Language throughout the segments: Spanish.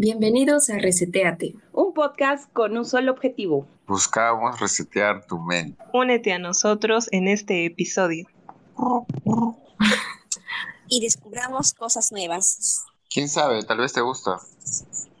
Bienvenidos a Reseteate, un podcast con un solo objetivo. Buscamos resetear tu mente. Únete a nosotros en este episodio. y descubramos cosas nuevas. ¿Quién sabe? Tal vez te gusta.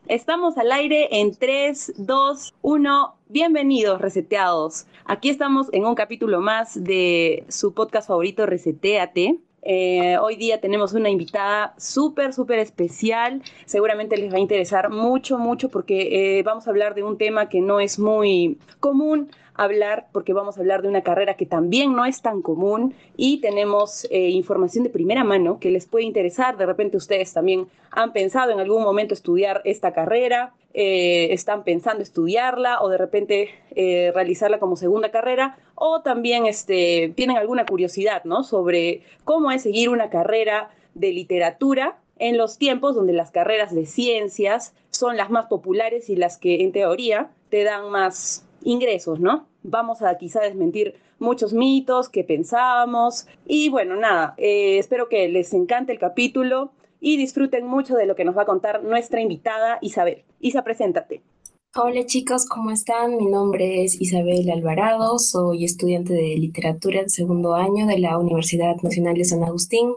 Estamos al aire en 3, 2, 1. Bienvenidos, reseteados. Aquí estamos en un capítulo más de su podcast favorito, Reseteate. Eh, hoy día tenemos una invitada súper, súper especial. Seguramente les va a interesar mucho, mucho porque eh, vamos a hablar de un tema que no es muy común hablar porque vamos a hablar de una carrera que también no es tan común y tenemos eh, información de primera mano que les puede interesar. De repente ustedes también han pensado en algún momento estudiar esta carrera, eh, están pensando estudiarla o de repente eh, realizarla como segunda carrera o también este, tienen alguna curiosidad ¿no? sobre cómo es seguir una carrera de literatura en los tiempos donde las carreras de ciencias son las más populares y las que en teoría te dan más ingresos, ¿no? Vamos a quizá desmentir muchos mitos que pensábamos. Y bueno, nada, eh, espero que les encante el capítulo y disfruten mucho de lo que nos va a contar nuestra invitada Isabel. Isa, preséntate. Hola chicos, ¿cómo están? Mi nombre es Isabel Alvarado, soy estudiante de literatura en segundo año de la Universidad Nacional de San Agustín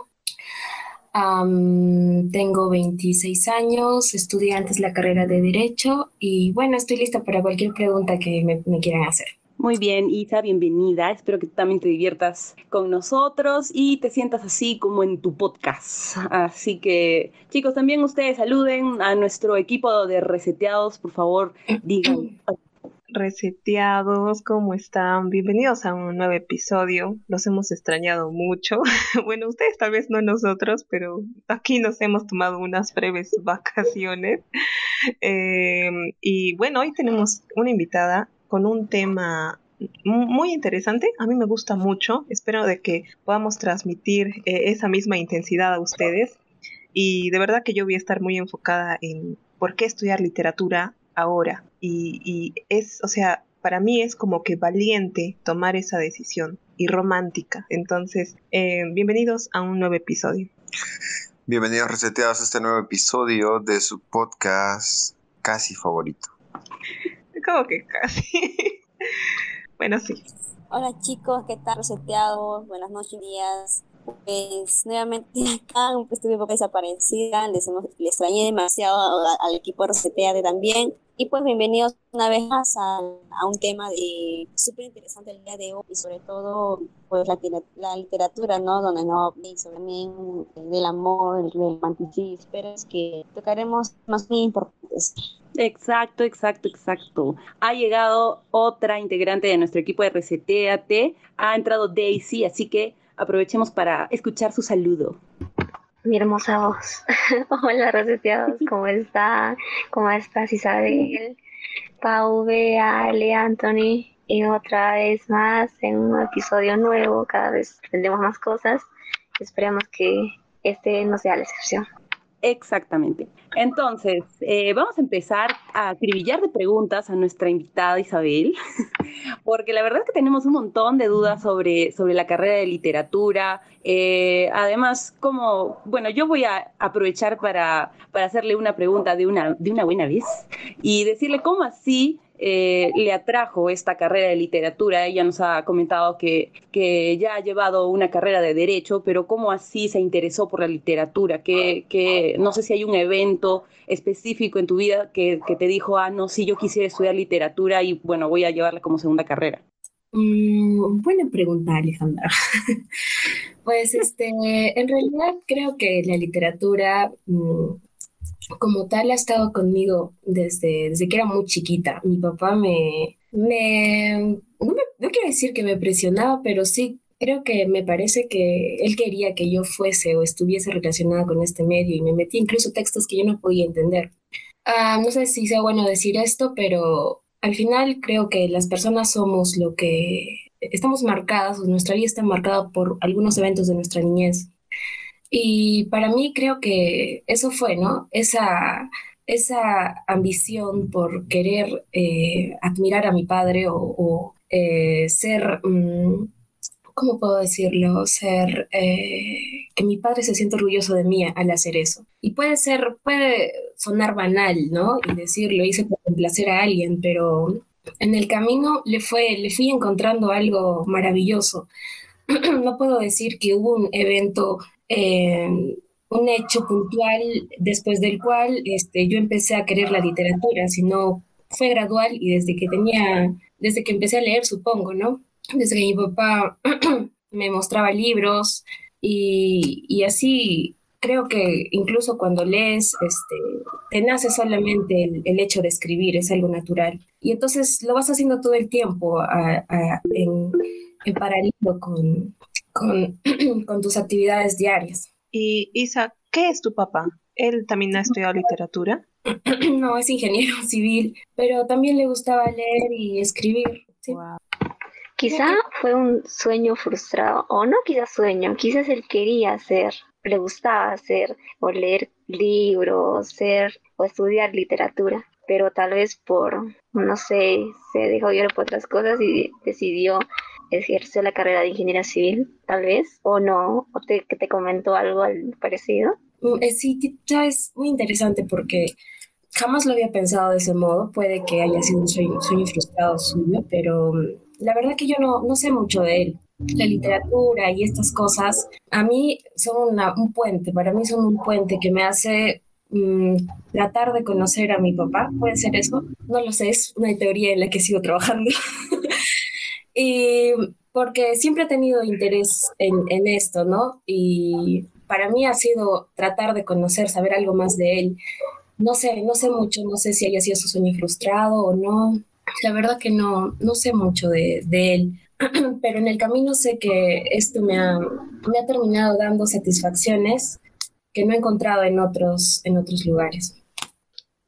tengo 26 años, estudié antes la carrera de Derecho y bueno, estoy lista para cualquier pregunta que me, quieran hacer. Muy bien, Isa, bienvenida. Espero que tú también te diviertas con nosotros y te sientas así como en tu podcast. Así que, chicos, también ustedes saluden a nuestro equipo de reseteados, por favor, digan reseteados, ¿cómo están? Bienvenidos a un nuevo episodio. Los hemos extrañado mucho. bueno, ustedes tal vez no nosotros, pero aquí nos hemos tomado unas breves vacaciones. Em, y bueno, hoy tenemos una invitada con un tema muy interesante, a mí me gusta mucho, espero de que podamos transmitir eh, esa misma intensidad a ustedes y de verdad que yo voy a estar muy enfocada en por qué estudiar literatura ahora. Y, es, o sea, para mí es como que valiente tomar esa decisión y romántica. Entonces, eh, bienvenidos a un nuevo episodio. Bienvenidos reseteados a este nuevo episodio de su podcast casi favorito. ¿Cómo que casi? bueno, sí. Hola chicos, ¿qué tal reseteados? Buenas noches, días. Pues nuevamente acá, pues estuve un poco desaparecida, les, les extrañé demasiado al, equipo de también. Y pues bienvenidos una vez más a, un tema de súper interesante el día de hoy y sobre todo pues la, literatura, ¿no? Donde no sobre también del amor, el romanticismo, pero es que tocaremos más muy importantes. Exacto, exacto, exacto. Ha llegado otra integrante de nuestro equipo de Reseteate, ha entrado Daisy, así que aprovechemos para escuchar su saludo. Mi hermosa voz. Hola, reseteados, ¿cómo está? ¿Cómo estás, Isabel? Pau, Bea, Ale, Anthony. Y otra vez más en un episodio nuevo, cada vez aprendemos más cosas. Esperemos que este no sea la excepción. Exactamente. Entonces, eh, vamos a empezar a acribillar de preguntas a nuestra invitada Isabel, porque la verdad es que tenemos un montón de dudas sobre, sobre la carrera de literatura. Eh, además, como, bueno, yo voy a aprovechar para, para hacerle una pregunta de una, de una buena vez y decirle cómo así eh, le atrajo esta carrera de literatura. Ella nos ha comentado que, que, ya ha llevado una carrera de derecho, pero ¿cómo así se interesó por la literatura? Que, que no sé si hay un evento específico en tu vida que, que, te dijo, ah, no, sí, yo quisiera estudiar literatura y bueno, voy a llevarla como segunda carrera. Mm, buena pregunta, Alejandra. pues este, en realidad creo que la literatura mm, como tal ha estado conmigo desde, desde que era muy chiquita. Mi papá me, me, no, no quiero decir que me presionaba, pero sí creo que me parece que él quería que yo fuese o estuviese relacionada con este medio y me metí incluso textos que yo no podía entender. Ah, no sé si sea bueno decir esto, pero al final creo que las personas somos lo que estamos marcadas, o nuestra vida está marcada por algunos eventos de nuestra niñez. Y para mí creo que eso fue, ¿no? Esa, esa ambición por querer eh, admirar a mi padre o, eh, ser, mm, ¿cómo puedo decirlo? Ser, eh, que mi padre se siente orgulloso de mí al hacer eso. Y puede ser, puede sonar banal, ¿no? Y decirlo, hice por complacer a alguien, pero en el camino le, fue, le fui encontrando algo maravilloso. no puedo decir que hubo un evento, eh, un hecho puntual después del cual este, yo empecé a querer la literatura, sino fue gradual y desde que tenía, desde que empecé a leer, supongo, ¿no? Desde que mi papá me mostraba libros y, y así creo que incluso cuando lees, este, te nace solamente el, hecho de escribir, es algo natural. Y entonces lo vas haciendo todo el tiempo en, en, paralelo con, con, con, tus actividades diarias. Y Isa, ¿qué es tu papá? ¿Él también ha estudiado literatura? no, es ingeniero civil, pero también le gustaba leer y escribir. Quizá fue un sueño frustrado, o no quizás sueño, quizás él quería hacer, le gustaba hacer, o leer libros, ser, o estudiar literatura, pero tal vez por, no sé, se dejó ir por otras cosas y decidió ejercer la carrera de ingeniería civil, tal vez, o no, o te, te comentó algo al parecido. Mm, eh, sí, es muy interesante porque jamás lo había pensado de ese modo. Puede que haya sido un sueño, frustrado suyo, pero mm, la verdad que yo no, no sé mucho de él. La literatura y estas cosas a mí son un puente, para mí son un puente que me hace mm, tratar de conocer a mi papá. ¿Puede ser eso? No lo sé, es una teoría en la que sigo trabajando. y porque siempre he tenido interés en, en esto, ¿no? Y para mí ha sido tratar de conocer, saber algo más de él. No sé, no sé mucho, no sé si haya sido su sueño frustrado o no. La verdad que no, no sé mucho de, de él, pero en el camino sé que esto me ha, me ha terminado dando satisfacciones que no he encontrado en otros, en otros lugares.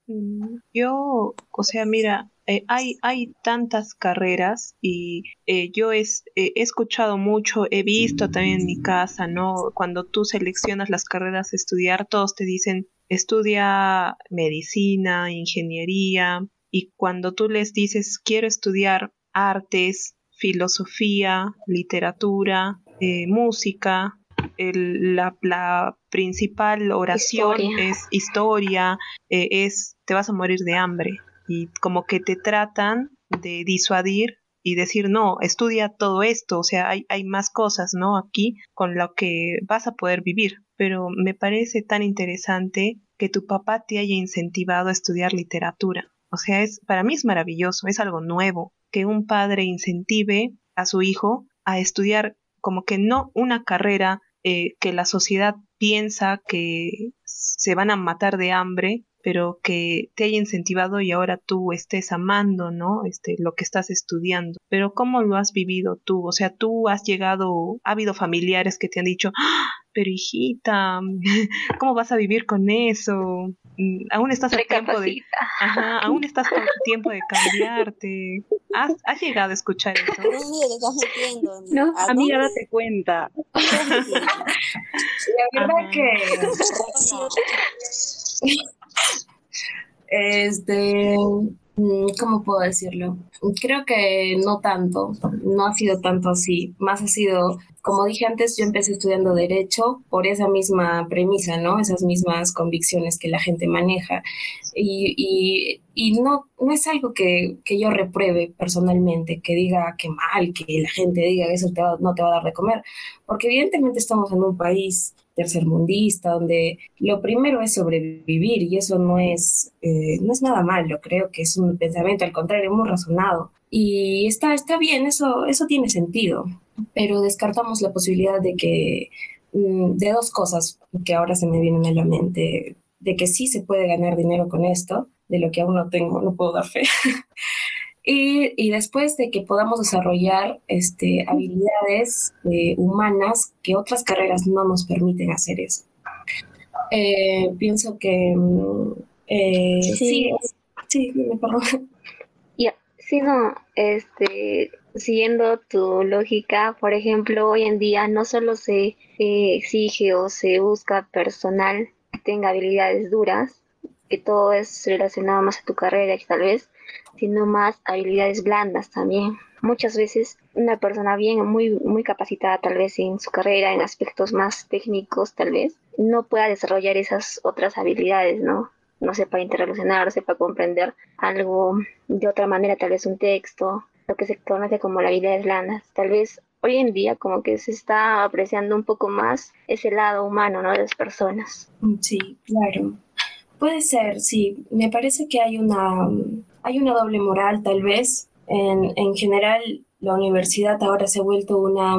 Mm, yo, o sea, mira, eh, hay, hay tantas carreras y eh, yo es, eh, he escuchado mucho, he visto también en mi casa, ¿no? Cuando tú seleccionas las carreras a estudiar, todos te dicen, estudia medicina, ingeniería, y cuando tú les dices, quiero estudiar artes, filosofía, literatura, música, la, la, principal oración es historia, es te vas a morir de hambre y como que te tratan de disuadir y decir, no, estudia todo esto, o sea, hay, hay más cosas, ¿no? Aquí con lo que vas a poder vivir. Pero me parece tan interesante que tu papá te haya incentivado a estudiar literatura. O sea, es, para mí es maravilloso, es algo nuevo, que un padre incentive a su hijo a estudiar como que no una carrera eh, que la sociedad piensa que se van a matar de hambre, pero que te haya incentivado y ahora tú estés amando, ¿no? Este, lo que estás estudiando. Pero ¿cómo lo has vivido tú? O sea, tú has llegado, ha habido familiares que te han dicho, ¡Ah! pero hijita, ¿cómo vas a vivir con eso? Mm, aún estás a tiempo de, ajá, aún estás con tiempo de cambiarte. ¿Has, has llegado a escuchar eso? No, amiga, date cuenta. La verdad que este, mm, ¿cómo puedo decirlo? Creo que no tanto, no ha sido tanto así, más ha sido, como dije antes, yo empecé estudiando derecho por esa misma premisa, ¿no? Esas mismas convicciones que la gente maneja. Y, y, no, no es algo que, que, yo repruebe personalmente, que diga que mal, que la gente diga que eso no te va a dar de comer, porque evidentemente estamos en un país tercermundista, donde lo primero es sobrevivir y eso no es, eh, no es nada malo, creo que es un pensamiento, al contrario, muy razonado. Y está, está bien, eso, eso tiene sentido, pero descartamos la posibilidad de que, mm, de dos cosas que ahora se me vienen a la mente, de que sí se puede ganar dinero con esto, de lo que aún no tengo, no puedo dar fe. Y, después de que podamos desarrollar este, habilidades eh, humanas que otras carreras no nos permiten hacer eso. Eh, pienso que mm, eh, sí, sí, me perdón. Ya, sí, no, este, siguiendo tu lógica, por ejemplo, hoy en día no solo se exige o se busca personal que tenga habilidades duras, que todo es relacionado más a tu carrera, que tal vez sino más habilidades blandas también. Muchas veces una persona bien, muy, muy capacitada tal vez en su carrera, en aspectos más técnicos tal vez, no pueda desarrollar esas otras habilidades, ¿no? No sepa interrelacionar, sepa comprender algo de otra manera, tal vez un texto, lo que se conoce como la habilidades blandas. Tal vez hoy en día como que se está apreciando un poco más ese lado humano, ¿no? De las personas. Sí, claro. Puede ser, sí. Me parece que hay una, hay una doble moral tal vez. En, en general, la universidad ahora se ha vuelto una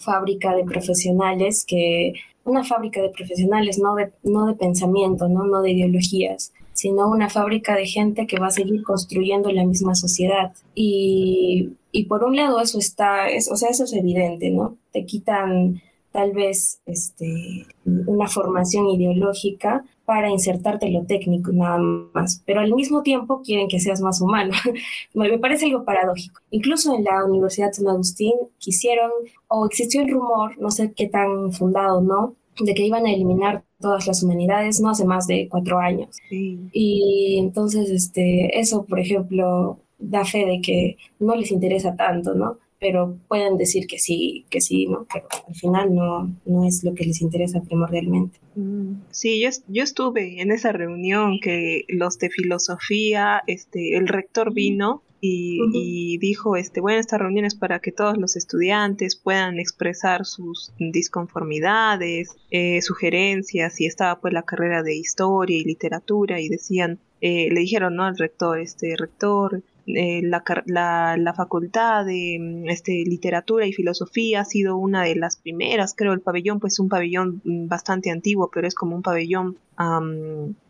fábrica de profesionales que una fábrica de profesionales no de, no de pensamiento no no de ideologías sino una fábrica de gente que va a seguir construyendo la misma sociedad y, y por un lado eso está es, o sea eso es evidente no te quitan tal vez este, una formación ideológica para insertarte lo técnico nada más, pero al mismo tiempo quieren que seas más humano. Me parece algo paradójico. Incluso en la Universidad de San Agustín quisieron, o existió el rumor, no sé qué tan fundado, ¿no? de que iban a eliminar todas las humanidades no hace más de cuatro años. Y entonces, este, eso, por ejemplo, da fe de que no les interesa tanto, ¿no? Pero pueden decir que sí, que sí, ¿no? Pero al final no, no es lo que les interesa primordialmente. Mm, sí, yo, yo estuve en esa reunión que los de filosofía, este, el rector vino y, y, dijo, este, bueno, esta reunión es para que todos los estudiantes puedan expresar sus disconformidades, eh, sugerencias, y estaba pues la carrera de historia y literatura, y decían, eh, le dijeron, ¿no? Al rector, este, rector, eh, la, la, la, facultad de mm, este, literatura y filosofía ha sido una de las primeras, creo, el pabellón pues un pabellón mm, bastante antiguo, pero es como un pabellón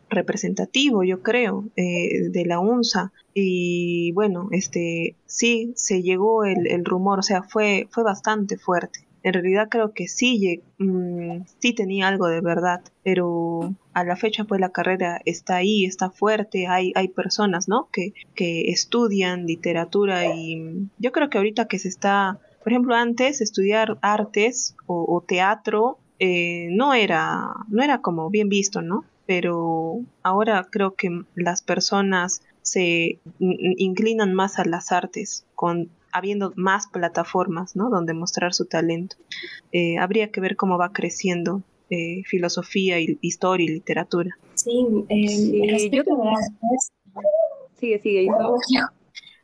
representativo, yo creo, eh, de la UNSA. Y bueno, este sí se llegó el, el rumor, o sea, fue, fue bastante fuerte en realidad creo que sí, mm, sí tenía algo de verdad, pero a la fecha pues la carrera está ahí, está fuerte, hay, hay personas, ¿no? Que, que estudian literatura y yo creo que ahorita que se está, por ejemplo, antes estudiar artes o, teatro eh, no era, no era como bien visto, ¿no? Pero ahora creo que las personas se inclinan más a las artes con habiendo más plataformas ¿no? donde mostrar su talento. Eh, habría que ver cómo va creciendo eh, filosofía, y, historia y literatura. Sí, eh, respecto de artes. Sigue, sigue.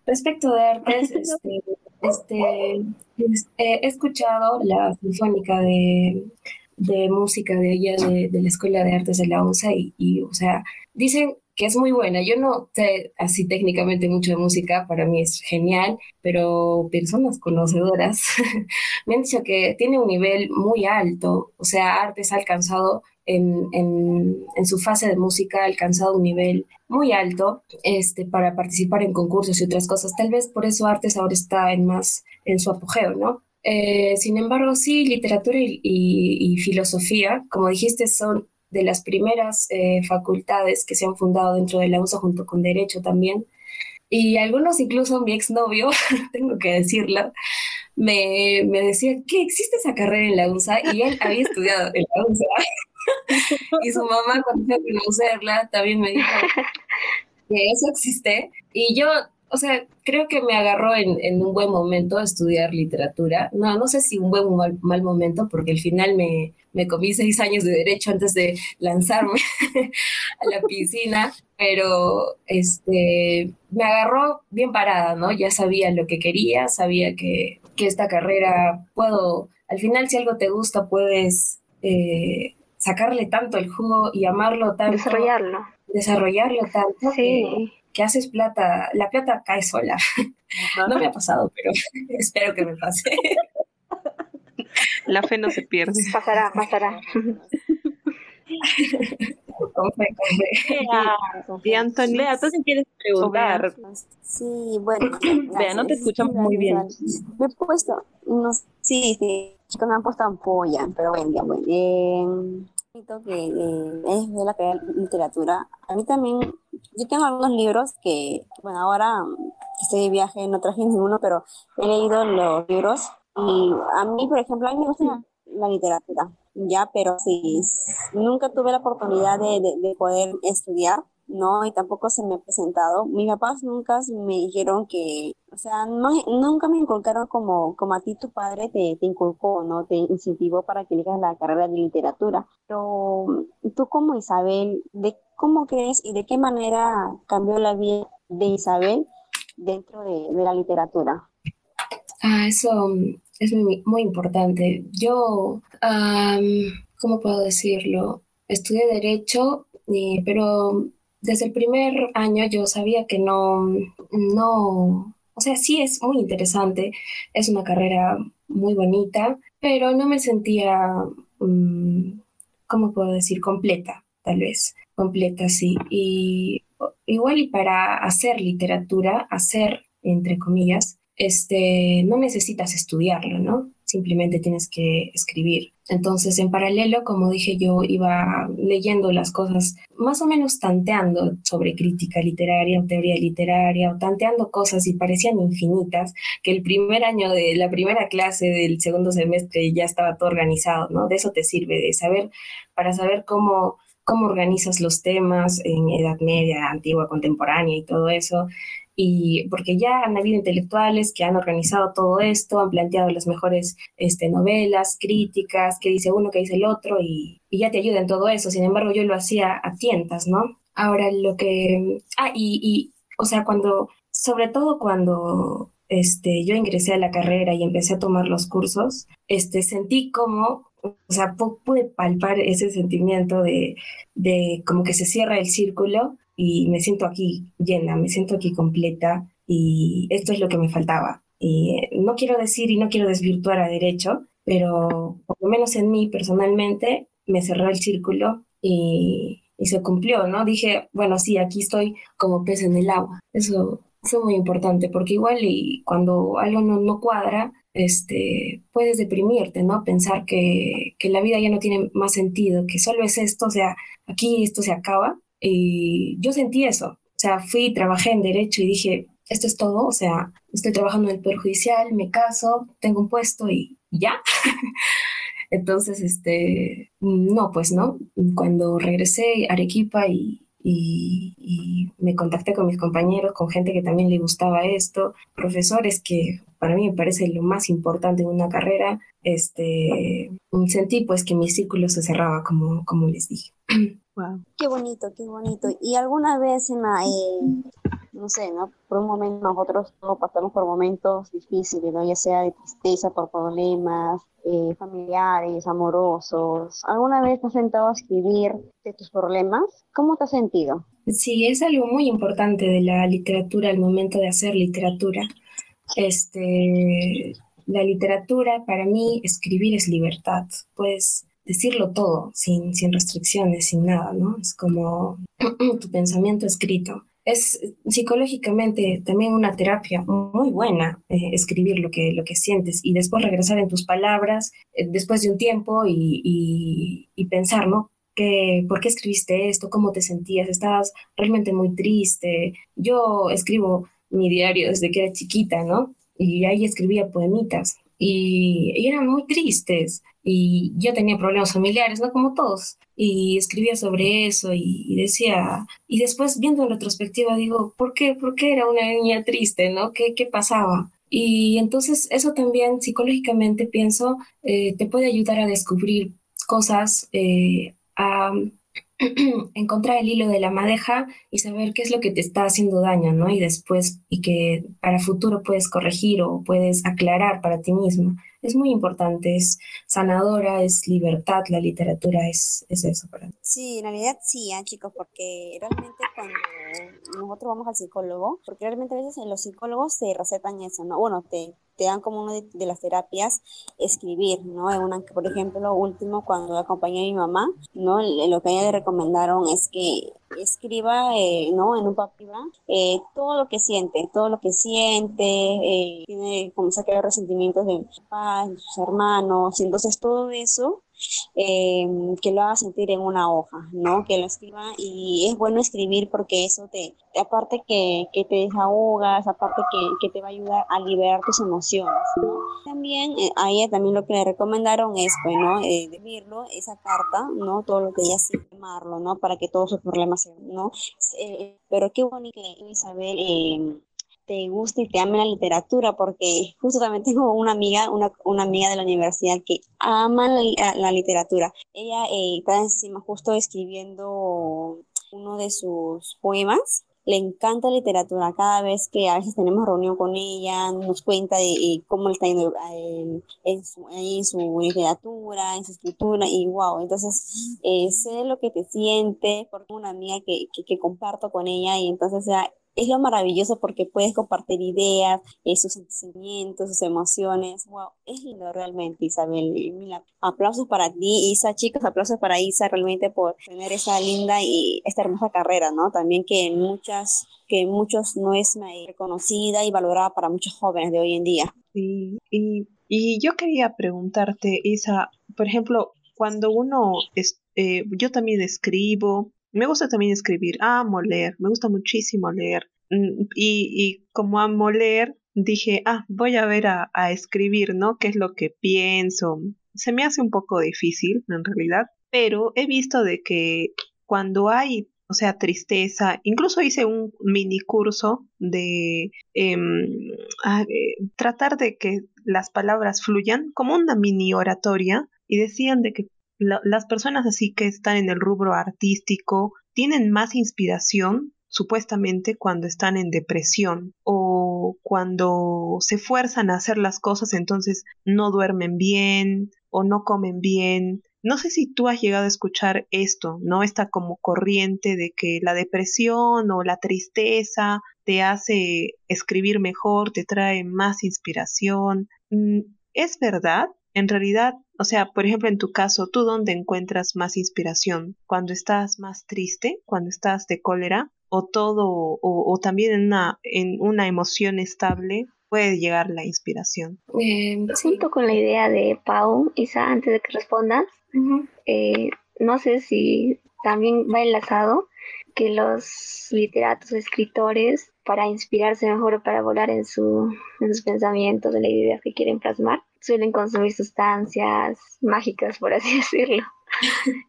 Respecto de artes, este, este he escuchado la sinfónica de, de música de ella, de, de, la Escuela de Artes de la UNSA, y, y, o sea, dicen que es muy buena. Yo no sé así técnicamente mucho de música, para mí es genial, pero personas conocedoras me han dicho que tiene un nivel muy alto, o sea, Artes ha alcanzado en, en, su fase de música, ha alcanzado un nivel muy alto este, para participar en concursos y otras cosas. Tal vez por eso Artes ahora está en más en su apogeo, ¿no? Eh, sin embargo, sí, literatura y, filosofía, como dijiste, son de las primeras eh, facultades que se han fundado dentro de la USA junto con Derecho también. Y algunos, incluso mi exnovio, tengo que decirlo, me, me, decía que existe esa carrera en la USA y él había estudiado en la USA. y su mamá, cuando fue a conocerla, también me dijo que eso existe. Y yo o sea, creo que me agarró en, en, un buen momento estudiar literatura. No, no sé si un buen o mal, mal, momento, porque al final me, me comí seis años de derecho antes de lanzarme a la piscina, pero este, me agarró bien parada, ¿no? Ya sabía lo que quería, sabía que, que esta carrera puedo, al final si algo te gusta puedes eh, sacarle tanto el jugo y amarlo tanto. Desarrollarlo. Desarrollarlo tanto. Sí que haces plata, la plata cae sola. No me ha pasado, pero espero que me pase. La fe no se pierde. Pasará, pasará. Con fe, con fe. Y Vea, tú si quieres preguntar. Sí, bueno. Vea, no te escuchamos muy bien. Me he puesto, no, sí, sí, chicos me han puesto ampolla, pero bueno, ya, bueno. Eh, que eh, es de la literatura. A mí también, yo tengo algunos libros que, bueno, ahora estoy de viaje, no traje ninguno, pero he leído los libros y a mí, por ejemplo, a mí me gusta la literatura, ya, pero sí, nunca tuve la oportunidad de, de, poder estudiar, ¿no? Y tampoco se me ha presentado. Mis papás nunca me dijeron que, o sea, nunca me inculcaron como, como a ti tu padre te, te inculcó, ¿no? Te incentivó para que elijas la carrera de literatura. Pero tú como Isabel, ¿de cómo crees y de qué manera cambió la vida de Isabel dentro de, la literatura? Ah, eso es muy, muy importante. Yo, ¿cómo puedo decirlo? Estudié Derecho, pero desde el primer año yo sabía que no, no, o sea, sí es muy interesante, es una carrera muy bonita, pero no me sentía, mm, ¿cómo puedo decir? Completa, tal vez, completa, sí. Y igual y para hacer literatura, hacer, entre comillas, este, no necesitas estudiarlo, ¿no? Simplemente tienes que escribir. Entonces, en paralelo, como dije, yo iba leyendo las cosas, más o menos tanteando sobre crítica literaria o teoría literaria, o tanteando cosas y parecían infinitas, que el primer año de la primera clase del segundo semestre ya estaba todo organizado, ¿no? De eso te sirve, de saber, para saber cómo cómo organizas los temas en Edad Media, Antigua, Contemporánea y todo eso, y porque ya han habido intelectuales que han organizado todo esto, han planteado las mejores este, novelas, críticas, qué dice uno, qué dice el otro, y, ya te ayuda en todo eso. Sin embargo, yo lo hacía a tientas, ¿no? Ahora lo que... Ah, y, y o sea, cuando, sobre todo cuando este, yo ingresé a la carrera y empecé a tomar los cursos, este, sentí como o sea, pude palpar ese sentimiento de, de, como que se cierra el círculo y me siento aquí llena, me siento aquí completa y esto es lo que me faltaba. Y eh, no quiero decir y no quiero desvirtuar a derecho, pero por lo menos en mí personalmente me cerró el círculo y, y se cumplió, ¿no? Dije, bueno, sí, aquí estoy como pez en el agua. Eso fue muy importante porque igual y cuando algo no, no cuadra, este, puedes deprimirte, ¿no? Pensar que, que la vida ya no tiene más sentido, que solo es esto, o sea, aquí esto se acaba y yo sentí eso. O sea, fui, trabajé en derecho y dije, esto es todo. O sea, estoy trabajando en el Poder Judicial, me caso, tengo un puesto y ya. Entonces, este, no, pues no. Cuando regresé a Arequipa y, y, y, me contacté con mis compañeros, con gente que también le gustaba esto, profesores que para mí me parece lo más importante en una carrera, este, sentí pues que mi círculo se cerraba, como, como les dije. Qué bonito, qué bonito. Y alguna vez en la, eh, no sé, ¿no? Por un momento nosotros todos pasamos por momentos difíciles, ¿no? Ya sea de tristeza por problemas eh, familiares, amorosos. ¿Alguna vez te has sentado a escribir de tus problemas? ¿Cómo te has sentido? Sí, es algo muy importante de la literatura al momento de hacer literatura. Este, la literatura, para mí, escribir es libertad. Pues decirlo todo, sin, sin restricciones, sin nada, ¿no? Es como tu pensamiento escrito. Es psicológicamente también una terapia muy buena eh, escribir lo que, lo que sientes y después regresar en tus palabras eh, después de un tiempo y, y, pensar, ¿no? Que, ¿Por qué escribiste esto? ¿Cómo te sentías? ¿Estabas realmente muy triste? Yo escribo mi diario desde que era chiquita, ¿no? Y ahí escribía poemitas y, eran muy tristes y yo tenía problemas familiares, ¿no? Como todos. Y escribía sobre eso y, decía, y después viendo en retrospectiva digo, ¿por qué? ¿Por qué era una niña triste, ¿no? ¿Qué, qué pasaba? Y entonces eso también psicológicamente pienso eh, te puede ayudar a descubrir cosas, eh, a encontrar el hilo de la madeja y saber qué es lo que te está haciendo daño, ¿no? Y después, y que para futuro puedes corregir o puedes aclarar para ti mismo es muy importante, es sanadora, es libertad, la literatura es, es eso para mí. Sí, en realidad sí, ¿eh, chicos, porque realmente cuando nosotros vamos al psicólogo, porque realmente a veces los psicólogos te recetan eso, ¿no? Bueno, te, te dan como una de, las terapias escribir, ¿no? En una, por ejemplo, lo último, cuando acompañé a mi mamá, ¿no? Lo que a ella le recomendaron es que escriba, eh, ¿no? En un papel, eh, todo lo que siente, todo lo que siente, eh, tiene como sacar resentimientos de sus papás, de sus hermanos, entonces todo eso eh, que lo haga sentir en una hoja, ¿no? Que lo escriba y es bueno escribir porque eso te, aparte que, que te desahogas, aparte que, que, te va a ayudar a liberar tus emociones, ¿no? También eh, a ella también lo que le recomendaron es, pues, eh, escribirlo, esa carta, ¿no? Todo lo que ella siente, ¿no? Para que todos sus problemas, ¿no? Eh, pero qué bonito Isabel te guste y te ame la literatura, porque justo también tengo una amiga, una, una amiga de la universidad que ama la, la literatura. Ella eh, está encima justo escribiendo uno de sus poemas. Le encanta literatura. Cada vez que a veces tenemos reunión con ella, nos cuenta de eh, cómo está yendo eh, en, su, literatura, en su escritura, y wow. Entonces, sé lo que te siente, porque una amiga que, que, que comparto con ella, y entonces, ya es lo maravilloso porque puedes compartir ideas, eh, sus sentimientos, sus emociones. Wow, es lindo realmente, Isabel. Mira, aplausos para ti, Isa, chicos, aplausos para Isa realmente por tener esa linda y esta hermosa carrera, ¿no? También que en muchas, que muchos no es reconocida y valorada para muchos jóvenes de hoy en día. Sí, y, y yo quería preguntarte, Isa, por ejemplo, cuando uno, es, eh, yo también escribo, me gusta también escribir, amo leer, me gusta muchísimo leer. Mm, y, y como amo leer, dije, ah, voy a ver a, a escribir, ¿no? ¿Qué es lo que pienso? Se me hace un poco difícil, en realidad, pero he visto de que cuando hay o sea, tristeza. Incluso hice un mini curso de eh, tratar de que las palabras fluyan como una mini oratoria y decían de que las personas así que están en el rubro artístico tienen más inspiración supuestamente cuando están en depresión o cuando se fuerzan a hacer las cosas entonces no duermen bien o no comen bien. No sé si tú has llegado a escuchar esto, ¿no? Esta como corriente de que la depresión o la tristeza te hace escribir mejor, te trae más inspiración. Mm, ¿Es verdad? En realidad, o sea, por ejemplo, en tu caso, ¿tú dónde encuentras más inspiración? ¿Cuando estás más triste? ¿Cuando estás de cólera? ¿O todo, o, también en una, en una emoción estable puede llegar la inspiración? Eh, Junto con la idea de Pau, Isa, antes de que respondas, eh, no sé si también va enlazado que los literatos, escritores, para inspirarse mejor o para volar en, su, en sus pensamientos, en las ideas que quieren plasmar, suelen consumir sustancias mágicas, por así decirlo.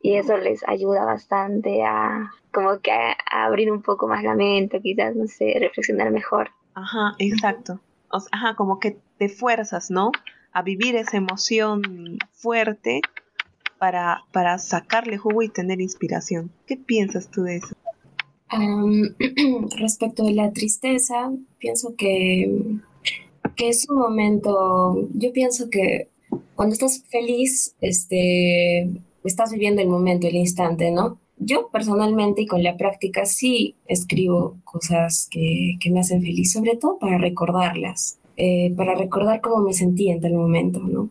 y eso les ayuda bastante a como que a, abrir un poco más la mente, quizás, no sé, reflexionar mejor. Ajá, exacto. ajá, como que te fuerzas, ¿no? A vivir esa emoción fuerte para, para sacarle jugo y tener inspiración. ¿Qué piensas tú de eso? respecto de la tristeza, pienso que que es un momento, yo pienso que cuando estás feliz, este, estás viviendo el momento, el instante, ¿no? Yo personalmente y con la práctica sí escribo cosas que, que me hacen feliz, sobre todo para recordarlas, eh, para recordar cómo me sentí en tal momento, ¿no?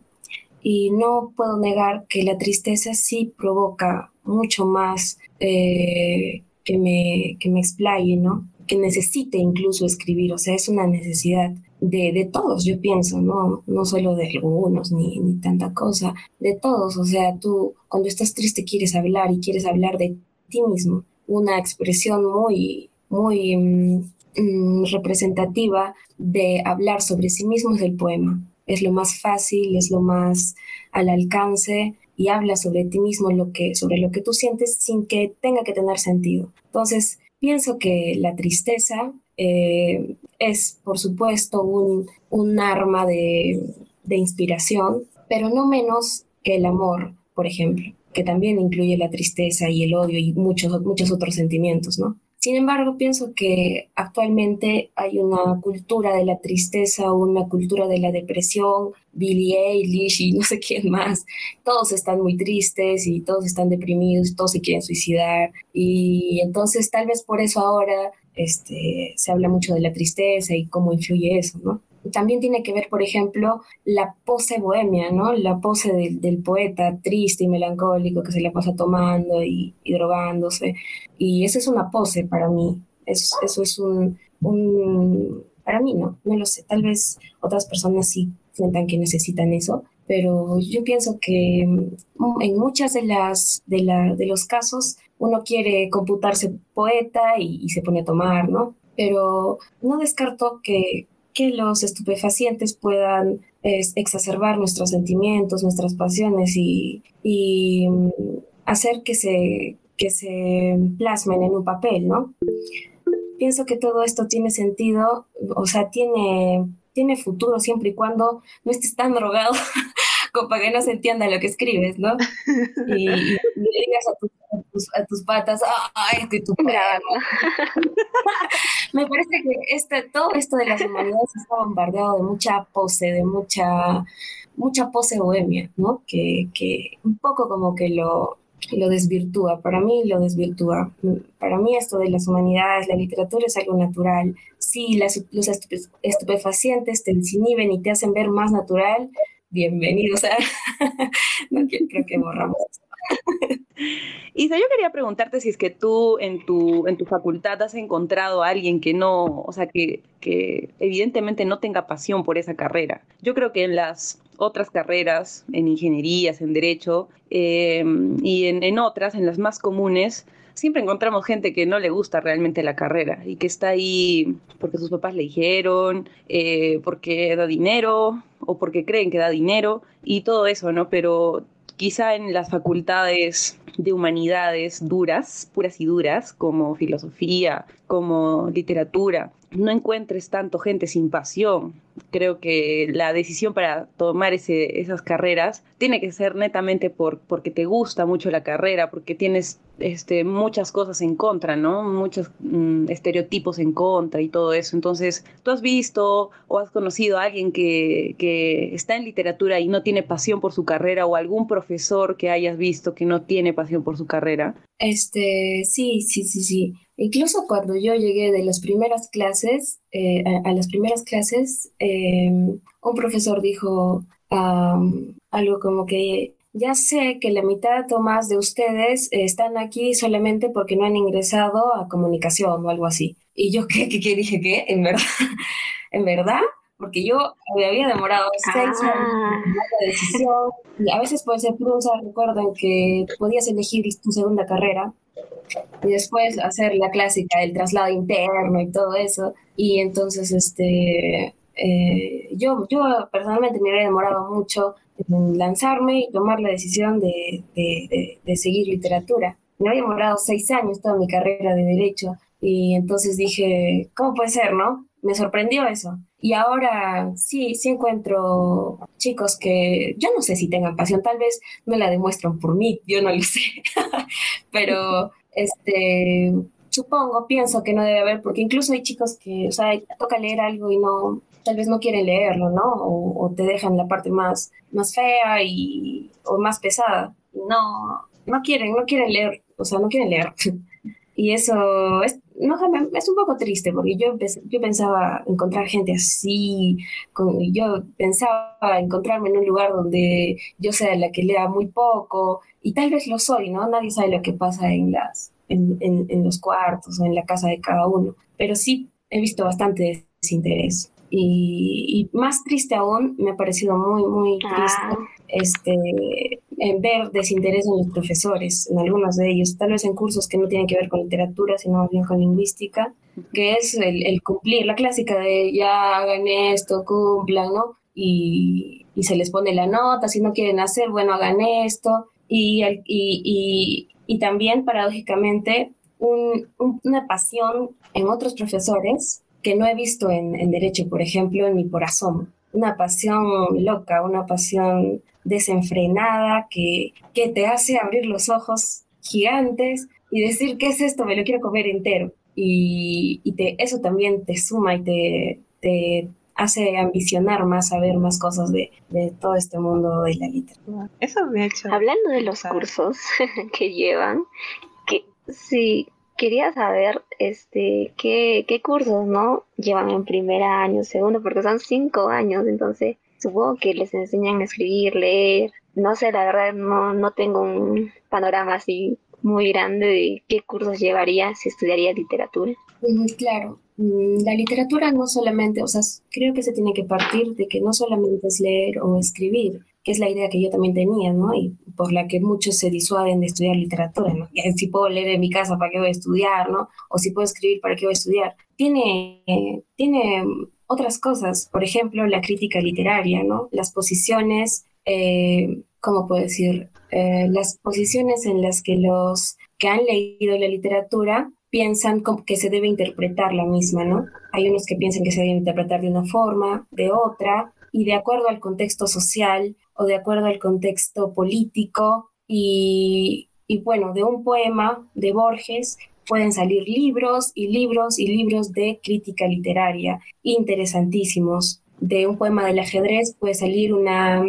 Y no puedo negar que la tristeza sí provoca mucho más eh, que, me, que me explaye, ¿no? Que necesite incluso escribir, o sea, es una necesidad de, de, todos, yo pienso, ¿no? No solo de algunos ni, ni tanta cosa, de todos. O sea, tú cuando estás triste quieres hablar y quieres hablar de ti mismo. Una expresión muy, muy mm, mm, representativa de hablar sobre sí mismo es el poema. Es lo más fácil, es lo más al alcance y habla sobre ti mismo, lo que, sobre lo que tú sientes sin que tenga que tener sentido. Entonces, pienso que la tristeza eh, es, por supuesto, un, un arma de, de, inspiración, pero no menos que el amor, por ejemplo, que también incluye la tristeza y el odio y muchos, muchos otros sentimientos, ¿no? Sin embargo, pienso que actualmente hay una cultura de la tristeza, una cultura de la depresión, Billie Eilish y no sé quién más. Todos están muy tristes y todos están deprimidos, todos se quieren suicidar. Y entonces tal vez por eso ahora este, se habla mucho de la tristeza y cómo influye eso, ¿no? También tiene que ver, por ejemplo, la pose bohemia, ¿no? La pose del poeta triste y melancólico que se la pasa tomando y, drogándose. Y esa es una pose para mí. Eso, eso es un, un, Para mí no, no lo sé. Tal vez otras personas sí sientan que necesitan eso, pero yo pienso que mm, en muchas de las de, la, de los casos uno quiere computarse poeta y, se pone a tomar, ¿no? Pero no descarto que, que los estupefacientes puedan exacerbar nuestros sentimientos, nuestras pasiones y, y mm, hacer que se, que se plasmen en un papel, ¿no? Pienso que todo esto tiene sentido, o sea, tiene, tiene futuro siempre y cuando no estés tan drogado como para que no se entienda lo que escribes, ¿no? Y, le digas a, tus, patas, ay, que tu Me parece que este, todo esto de las humanidades está bombardeado de mucha pose, de mucha, mucha pose bohemia, ¿no? Que, que un poco como que lo, lo desvirtúa, para mí lo desvirtúa. Para mí esto de las humanidades, la literatura es algo natural. Si las, los estupefacientes te desinhiben y te hacen ver más natural, bienvenidos a... no creo que borramos Isa, yo quería preguntarte si es que tú en tu, en tu facultad has encontrado a alguien que no, o sea, que, que evidentemente no tenga pasión por esa carrera. Yo creo que en las otras carreras, en ingenierías, en derecho eh, y en, en otras, en las más comunes, siempre encontramos gente que no le gusta realmente la carrera y que está ahí porque sus papás le dijeron, eh, porque da dinero o porque creen que da dinero y todo eso, ¿no? Pero quizá en las facultades de humanidades duras, puras y duras, como filosofía, como literatura, no encuentres tanto gente sin pasión. Creo que la decisión para tomar ese, esas carreras tiene que ser netamente por, porque te gusta mucho la carrera, porque tienes este, muchas cosas en contra, ¿no? Muchos mm, estereotipos en contra y todo eso. Entonces, ¿tú has visto o has conocido a alguien que, que está en literatura y no tiene pasión por su carrera o algún profesor que hayas visto que no tiene pasión por su carrera? Este, sí, sí, sí, sí. Incluso cuando yo llegué de las primeras clases, eh, a, las primeras clases, em, un profesor dijo algo como que ya sé que la mitad o más de ustedes están aquí solamente porque no han ingresado a comunicación o algo así. Y yo, ¿qué, qué, qué dije? ¿Qué? ¿En verdad? ¿En verdad? Porque yo me había demorado seis años la decisión. Y a veces puede ser prusa, recuerden que podías elegir tu segunda carrera y después hacer la clásica, el traslado interno y todo eso. Y entonces, este, eh, yo, yo personalmente me había demorado mucho en lanzarme y tomar la decisión de, de, de, seguir literatura. Me había demorado seis años toda mi carrera de derecho y entonces dije, ¿cómo puede ser, no? Me sorprendió eso. Y ahora sí, sí encuentro chicos que yo no sé si tengan pasión, tal vez no la demuestran por mí, yo no lo sé, pero este, supongo, pienso que no debe haber, porque incluso hay chicos que, o sea, toca leer algo y no, tal vez no quieren leerlo, ¿no? O, te dejan la parte más, más fea y, o más pesada. No, no quieren, no quieren leer, o sea, no quieren leer. y eso es, no, es un poco triste porque yo, yo pensaba encontrar gente así, con, yo pensaba encontrarme en un lugar donde yo sea la que lea muy poco y tal vez lo soy, ¿no? Nadie sabe lo que pasa en, las, en, en, los cuartos o en la casa de cada uno, pero sí he visto bastante desinterés. Y, y, más triste aún, me ha parecido muy, muy triste ah. este, en ver desinterés en los profesores, en algunos de ellos, tal vez en cursos que no tienen que ver con literatura, sino más bien con lingüística, que es el, cumplir, la clásica de ya hagan esto, cumplan, ¿no? Y, se les pone la nota, si no quieren hacer, bueno, hagan esto, y, también, paradójicamente, un, una pasión en otros profesores que no he visto en, en, Derecho, por ejemplo, ni por asomo. Una pasión loca, una pasión desenfrenada que, que te hace abrir los ojos gigantes y decir, ¿qué es esto? Me lo quiero comer entero. Y, y te, eso también te suma y te, te, hace ambicionar más, saber más cosas de, de, todo este mundo de la literatura. Eso me ha hecho. Hablando de los cursos que llevan, que sí, quería saber este qué, qué cursos no llevan en primer año, segundo, porque son cinco años, entonces supongo que les enseñan a escribir, leer. No sé, la verdad no, no tengo un panorama así muy grande de qué cursos llevaría si estudiaría literatura. Claro, Mm, la literatura no solamente, o sea, creo que se tiene que partir de que no solamente es leer o escribir, que es la idea que yo también tenía, ¿no? Y por la que muchos se disuaden de estudiar literatura, ¿no? Si puedo leer en mi casa, ¿para qué voy a estudiar, ¿no? O si puedo escribir, ¿para qué voy a estudiar? Tiene, tiene otras cosas, por ejemplo, la crítica literaria, ¿no? Las posiciones, eh, ¿cómo puedo decir? Eh, las posiciones en las que los que han leído la literatura piensan que se debe interpretar la misma, ¿no? Hay unos que piensan que se debe interpretar de una forma, de otra, y de acuerdo al contexto social o de acuerdo al contexto político. Y, y bueno, de un poema de Borges pueden salir libros y libros y libros de crítica literaria interesantísimos. De un poema del ajedrez puede salir una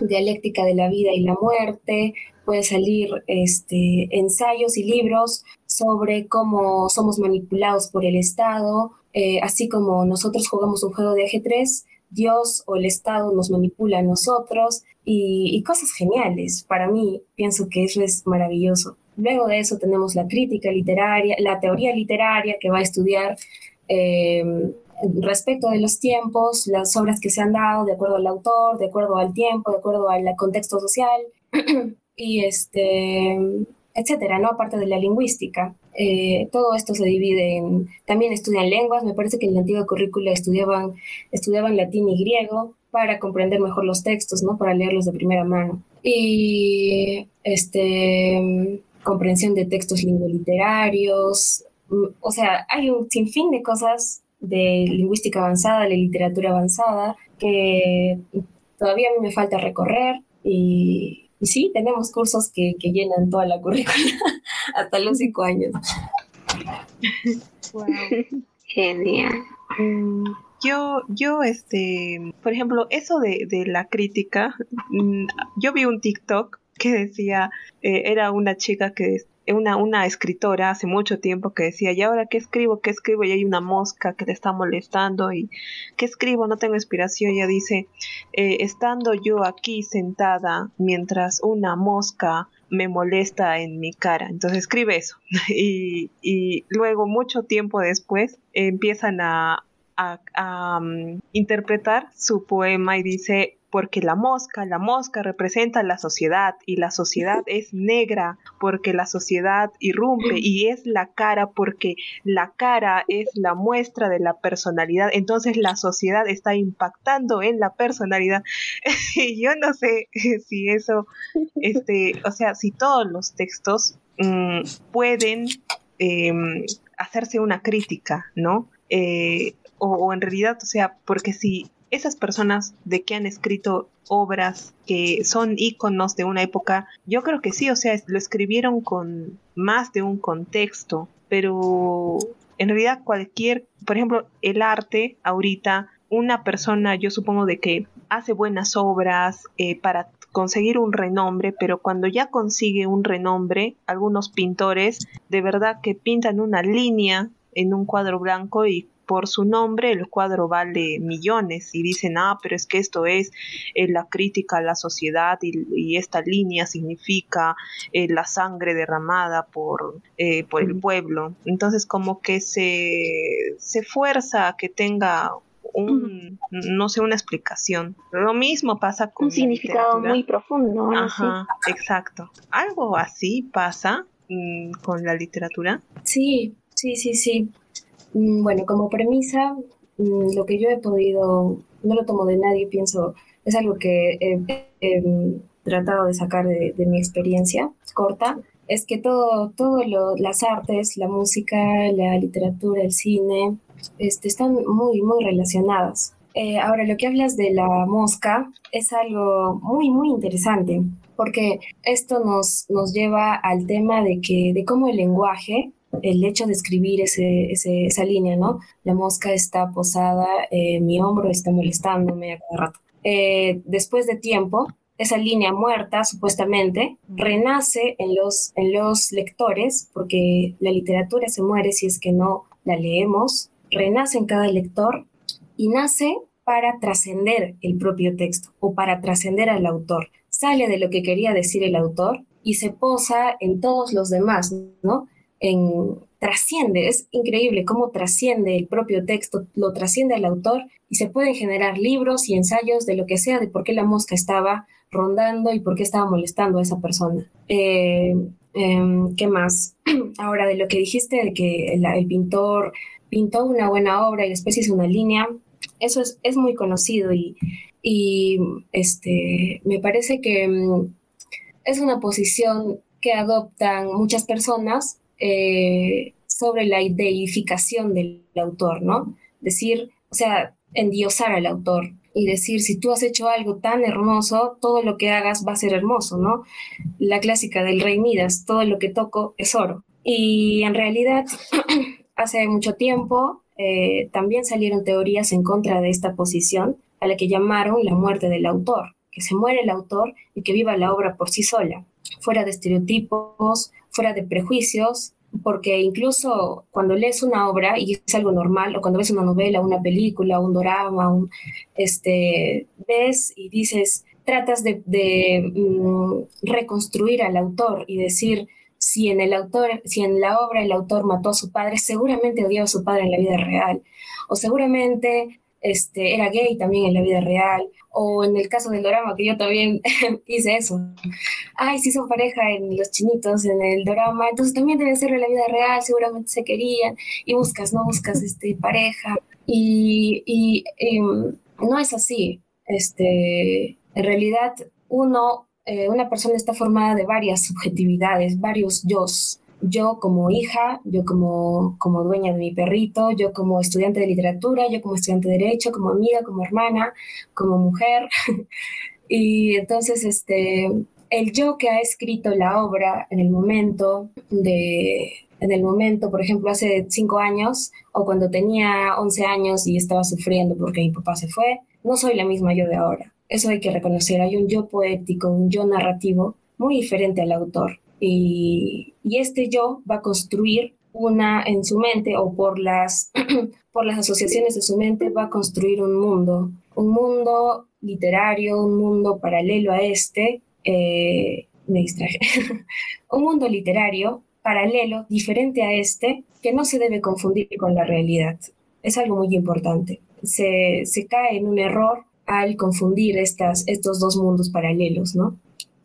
dialéctica de la vida y la muerte, puede salir este, ensayos y libros sobre cómo somos manipulados por el Estado, eh, así como nosotros jugamos un juego de ajedrez, Dios o el Estado nos manipula a nosotros y, cosas geniales. Para mí, pienso que eso es maravilloso. Luego de eso tenemos la crítica literaria, la teoría literaria que va a estudiar eh, respecto de los tiempos, las obras que se han dado de acuerdo al autor, de acuerdo al tiempo, de acuerdo al contexto social y este etcétera, ¿no? Aparte de la lingüística. Eh, todo esto se divide en, también estudian lenguas, me parece que en la antigua currícula estudiaban, estudiaban latín y griego para comprender mejor los textos, ¿no? Para leerlos de primera mano. Y este, comprensión de textos lingüoliterarios, mm, o sea, hay un sinfín de cosas de lingüística avanzada, de literatura avanzada, que todavía a mí me falta recorrer y, y sí, tenemos cursos que, que llenan toda la currícula hasta los cinco años. Genial. Mm, yo, yo, este, por ejemplo, eso de, de la crítica, mm, yo vi un TikTok que decía, eh, era una chica que una, una escritora hace mucho tiempo que decía, ¿y ahora qué escribo? ¿Qué escribo? Y hay una mosca que le está molestando y ¿qué escribo? No tengo inspiración. Ella dice, eh, estando yo aquí sentada mientras una mosca me molesta en mi cara. Entonces escribe eso. y, y luego, mucho tiempo después, empiezan a, a, mm, interpretar su poema y dice, porque la mosca, la mosca representa la sociedad y la sociedad es negra porque la sociedad irrumpe y es la cara porque la cara es la muestra de la personalidad. Entonces la sociedad está impactando en la personalidad. y yo no sé si eso, este, o sea, si todos los textos mm, pueden em, hacerse una crítica, ¿no? Eh, o, o en realidad, o sea, porque si esas personas de que han escrito obras que son íconos de una época, yo creo que sí, o sea, lo escribieron con más de un contexto, pero en realidad cualquier, por ejemplo, el arte ahorita, una persona, yo supongo de que hace buenas obras eh, para conseguir un renombre, pero cuando ya consigue un renombre, algunos pintores de verdad que pintan una línea en un cuadro blanco y por su nombre el cuadro vale millones y dicen, ah, pero es que esto es eh, la crítica a la sociedad y, esta línea significa eh, la sangre derramada por, eh, por el pueblo. Entonces como que se, se fuerza a que tenga un, no sé, una explicación. Lo mismo pasa con... Un significado muy profundo. Ajá, exacto. Algo así pasa mm, con la literatura. Sí, sí, sí, sí. Mm, bueno, como premisa, mm, lo que yo he podido, no lo tomo de nadie, pienso, es algo que he, tratado de sacar de, mi experiencia corta, es que todo, todo las artes, la música, la literatura, el cine, este, están muy, muy relacionadas. Eh, ahora, lo que hablas de la mosca es algo muy, muy interesante, porque esto nos, nos lleva al tema de, que, de cómo el lenguaje el hecho de escribir ese, esa línea, ¿no? La mosca está posada, en mi hombro está molestándome a cada rato. Eh, después de tiempo, esa línea muerta, supuestamente, renace en los, en los lectores, porque la literatura se muere si es que no la leemos, renace en cada lector y nace para trascender el propio texto o para trascender al autor. Sale de lo que quería decir el autor y se posa en todos los demás, ¿no? En, trasciende, es increíble cómo trasciende el propio texto, lo trasciende el autor y se pueden generar libros y ensayos de lo que sea, de por qué la mosca estaba rondando y por qué estaba molestando a esa persona. Eh, em, ¿Qué más? Ahora, de lo que dijiste, de que el, pintor pintó una buena obra y después hizo una línea, eso es, es muy conocido y, y este, me parece que mm, es una posición que adoptan muchas personas eh, sobre la deificación del autor, ¿no? Decir, o sea, endiosar al autor y decir, si tú has hecho algo tan hermoso, todo lo que hagas va a ser hermoso, ¿no? La clásica del rey Midas, todo lo que toco es oro. Y en realidad, hace mucho tiempo eh, también salieron teorías en contra de esta posición, a la que llamaron la muerte del autor, que se muere el autor y que viva la obra por sí sola fuera de estereotipos, fuera de prejuicios, porque incluso cuando lees una obra y es algo normal, o cuando ves una novela, una película, un drama, este, ves y dices, tratas de, mm, reconstruir al autor y decir, si en el autor, si en la obra el autor mató a su padre, seguramente odiaba a su padre en la vida real, o seguramente este, era gay también en la vida real, o en el caso del drama, que yo también hice eso. Ay, si son pareja en los chinitos, en el drama, entonces también debe ser en la vida real, seguramente se querían, y buscas, no buscas este, pareja, y, y em, no es así. Este, en realidad, uno, eh, una persona está formada de varias subjetividades, varios yo yo como hija, yo como, como dueña de mi perrito, yo como estudiante de literatura, yo como estudiante de derecho, como amiga, como hermana, como mujer. y entonces, este, el yo que ha escrito la obra en el momento de, en el momento, por ejemplo, hace cinco años o cuando tenía 11 años y estaba sufriendo porque mi papá se fue, no soy la misma yo de ahora. Eso hay que reconocer. Hay un yo poético, un yo narrativo muy diferente al autor. Y, este yo va a construir una en su mente o por las, por las asociaciones de su mente va a construir un mundo, un mundo literario, un mundo paralelo a este, eh, me distraje, un mundo literario paralelo, diferente a este, que no se debe confundir con la realidad. Es algo muy importante. Se, se cae en un error al confundir estas, estos dos mundos paralelos, ¿no?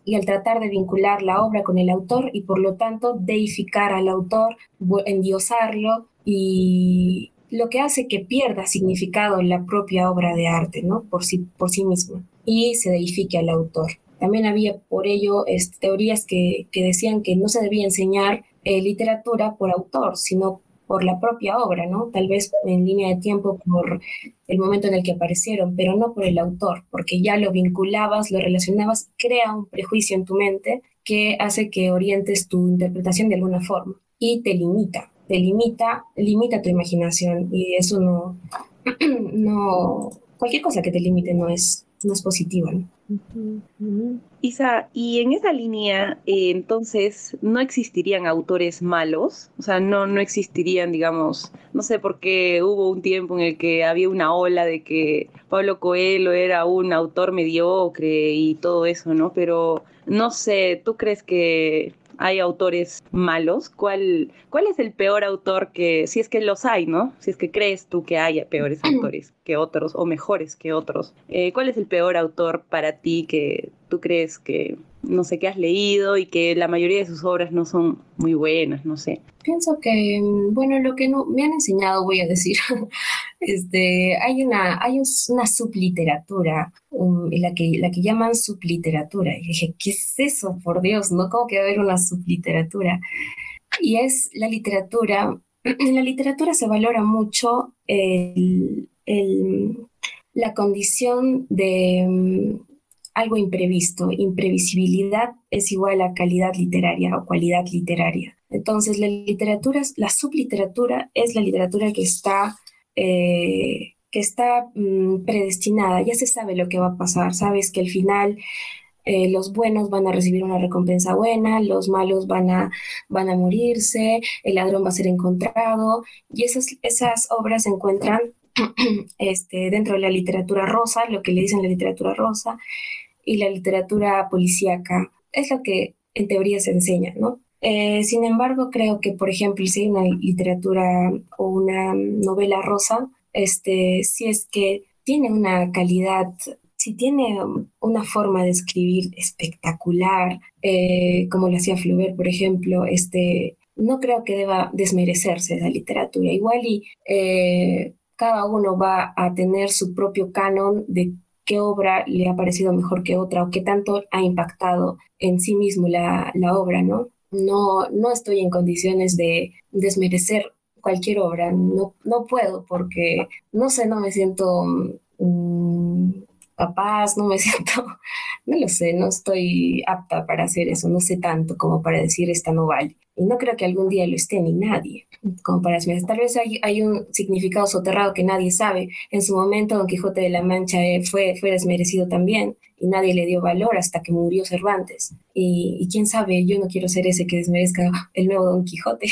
Y al tratar de vincular la obra con el autor y por lo tanto deificar al autor, endiosarlo y lo que hace que pierda significado la propia obra de arte, ¿no? Por sí, por sí mismo y se deifique al autor. También había por ello teorías que, que, decían que no se debía enseñar eh, literatura por autor, sino por la propia obra, ¿no? Tal vez en línea de tiempo por el momento en el que aparecieron, pero no por el autor, porque ya lo vinculabas, lo relacionabas, crea un prejuicio en tu mente que hace que orientes tu interpretación de alguna forma y te limita, te limita, limita tu imaginación y eso no, no, cualquier cosa que te limite no es, no es positiva, ¿no? Isa, y en esa línea, eh, entonces, ¿no existirían autores malos? O sea, no, no existirían, digamos, no sé por qué hubo un tiempo en el que había una ola de que Pablo Coelho era un autor mediocre y todo eso, ¿no? Pero no sé, ¿tú crees que hay autores malos, ¿cuál, ¿cuál es el peor autor que, si es que los hay, ¿no? Si es que crees tú que haya peores autores que otros o mejores que otros, eh, ¿cuál es el peor autor para ti que tú crees que, no sé, que has leído y que la mayoría de sus obras no son muy buenas, no sé? Pienso que, bueno, lo que me han enseñado, voy a decir, este, hay una, hay una subliteratura, la, que, la que llaman subliteratura. Y dije, ¿qué es eso? Por Dios, ¿no? ¿Cómo que va a haber una subliteratura? Y es la literatura, en la literatura se valora mucho el, la condición de algo imprevisto. Imprevisibilidad es igual a calidad literaria o cualidad literaria. Entonces, la literatura, la subliteratura es la literatura que está, eh, que está mm, predestinada. Ya se sabe lo que va a pasar. Sabes que al final eh, los buenos van a recibir una recompensa buena, los malos van a, van a morirse, el ladrón va a ser encontrado. Y esas, esas obras se encuentran este, dentro de la literatura rosa, lo que le dicen la literatura rosa, y la literatura policíaca. Es lo que en teoría se enseña, ¿no? Eh, sin embargo, creo que, por ejemplo, si hay una literatura o una novela rosa, este, si es que tiene una calidad, si tiene una forma de escribir espectacular, eh, como lo hacía Flaubert, por ejemplo, este, no creo que deba desmerecerse la literatura. Igual y eh, cada uno va a tener su propio canon de qué obra le ha parecido mejor que otra o qué tanto ha impactado en sí mismo la, la obra, ¿no? No, no estoy en condiciones de desmerecer cualquier obra, no, no puedo porque, no sé, no me siento mm, capaz, no me siento, no lo sé, no estoy apta para hacer eso, no sé tanto como para decir esta no vale. Y no creo que algún día lo esté ni nadie, decir, tal vez hay, hay un significado soterrado que nadie sabe. En su momento Don Quijote de la Mancha eh, fue, fue desmerecido también y nadie le dio valor hasta que murió Cervantes. Y, y quién sabe, yo no quiero ser ese que desmerezca el nuevo Don Quijote.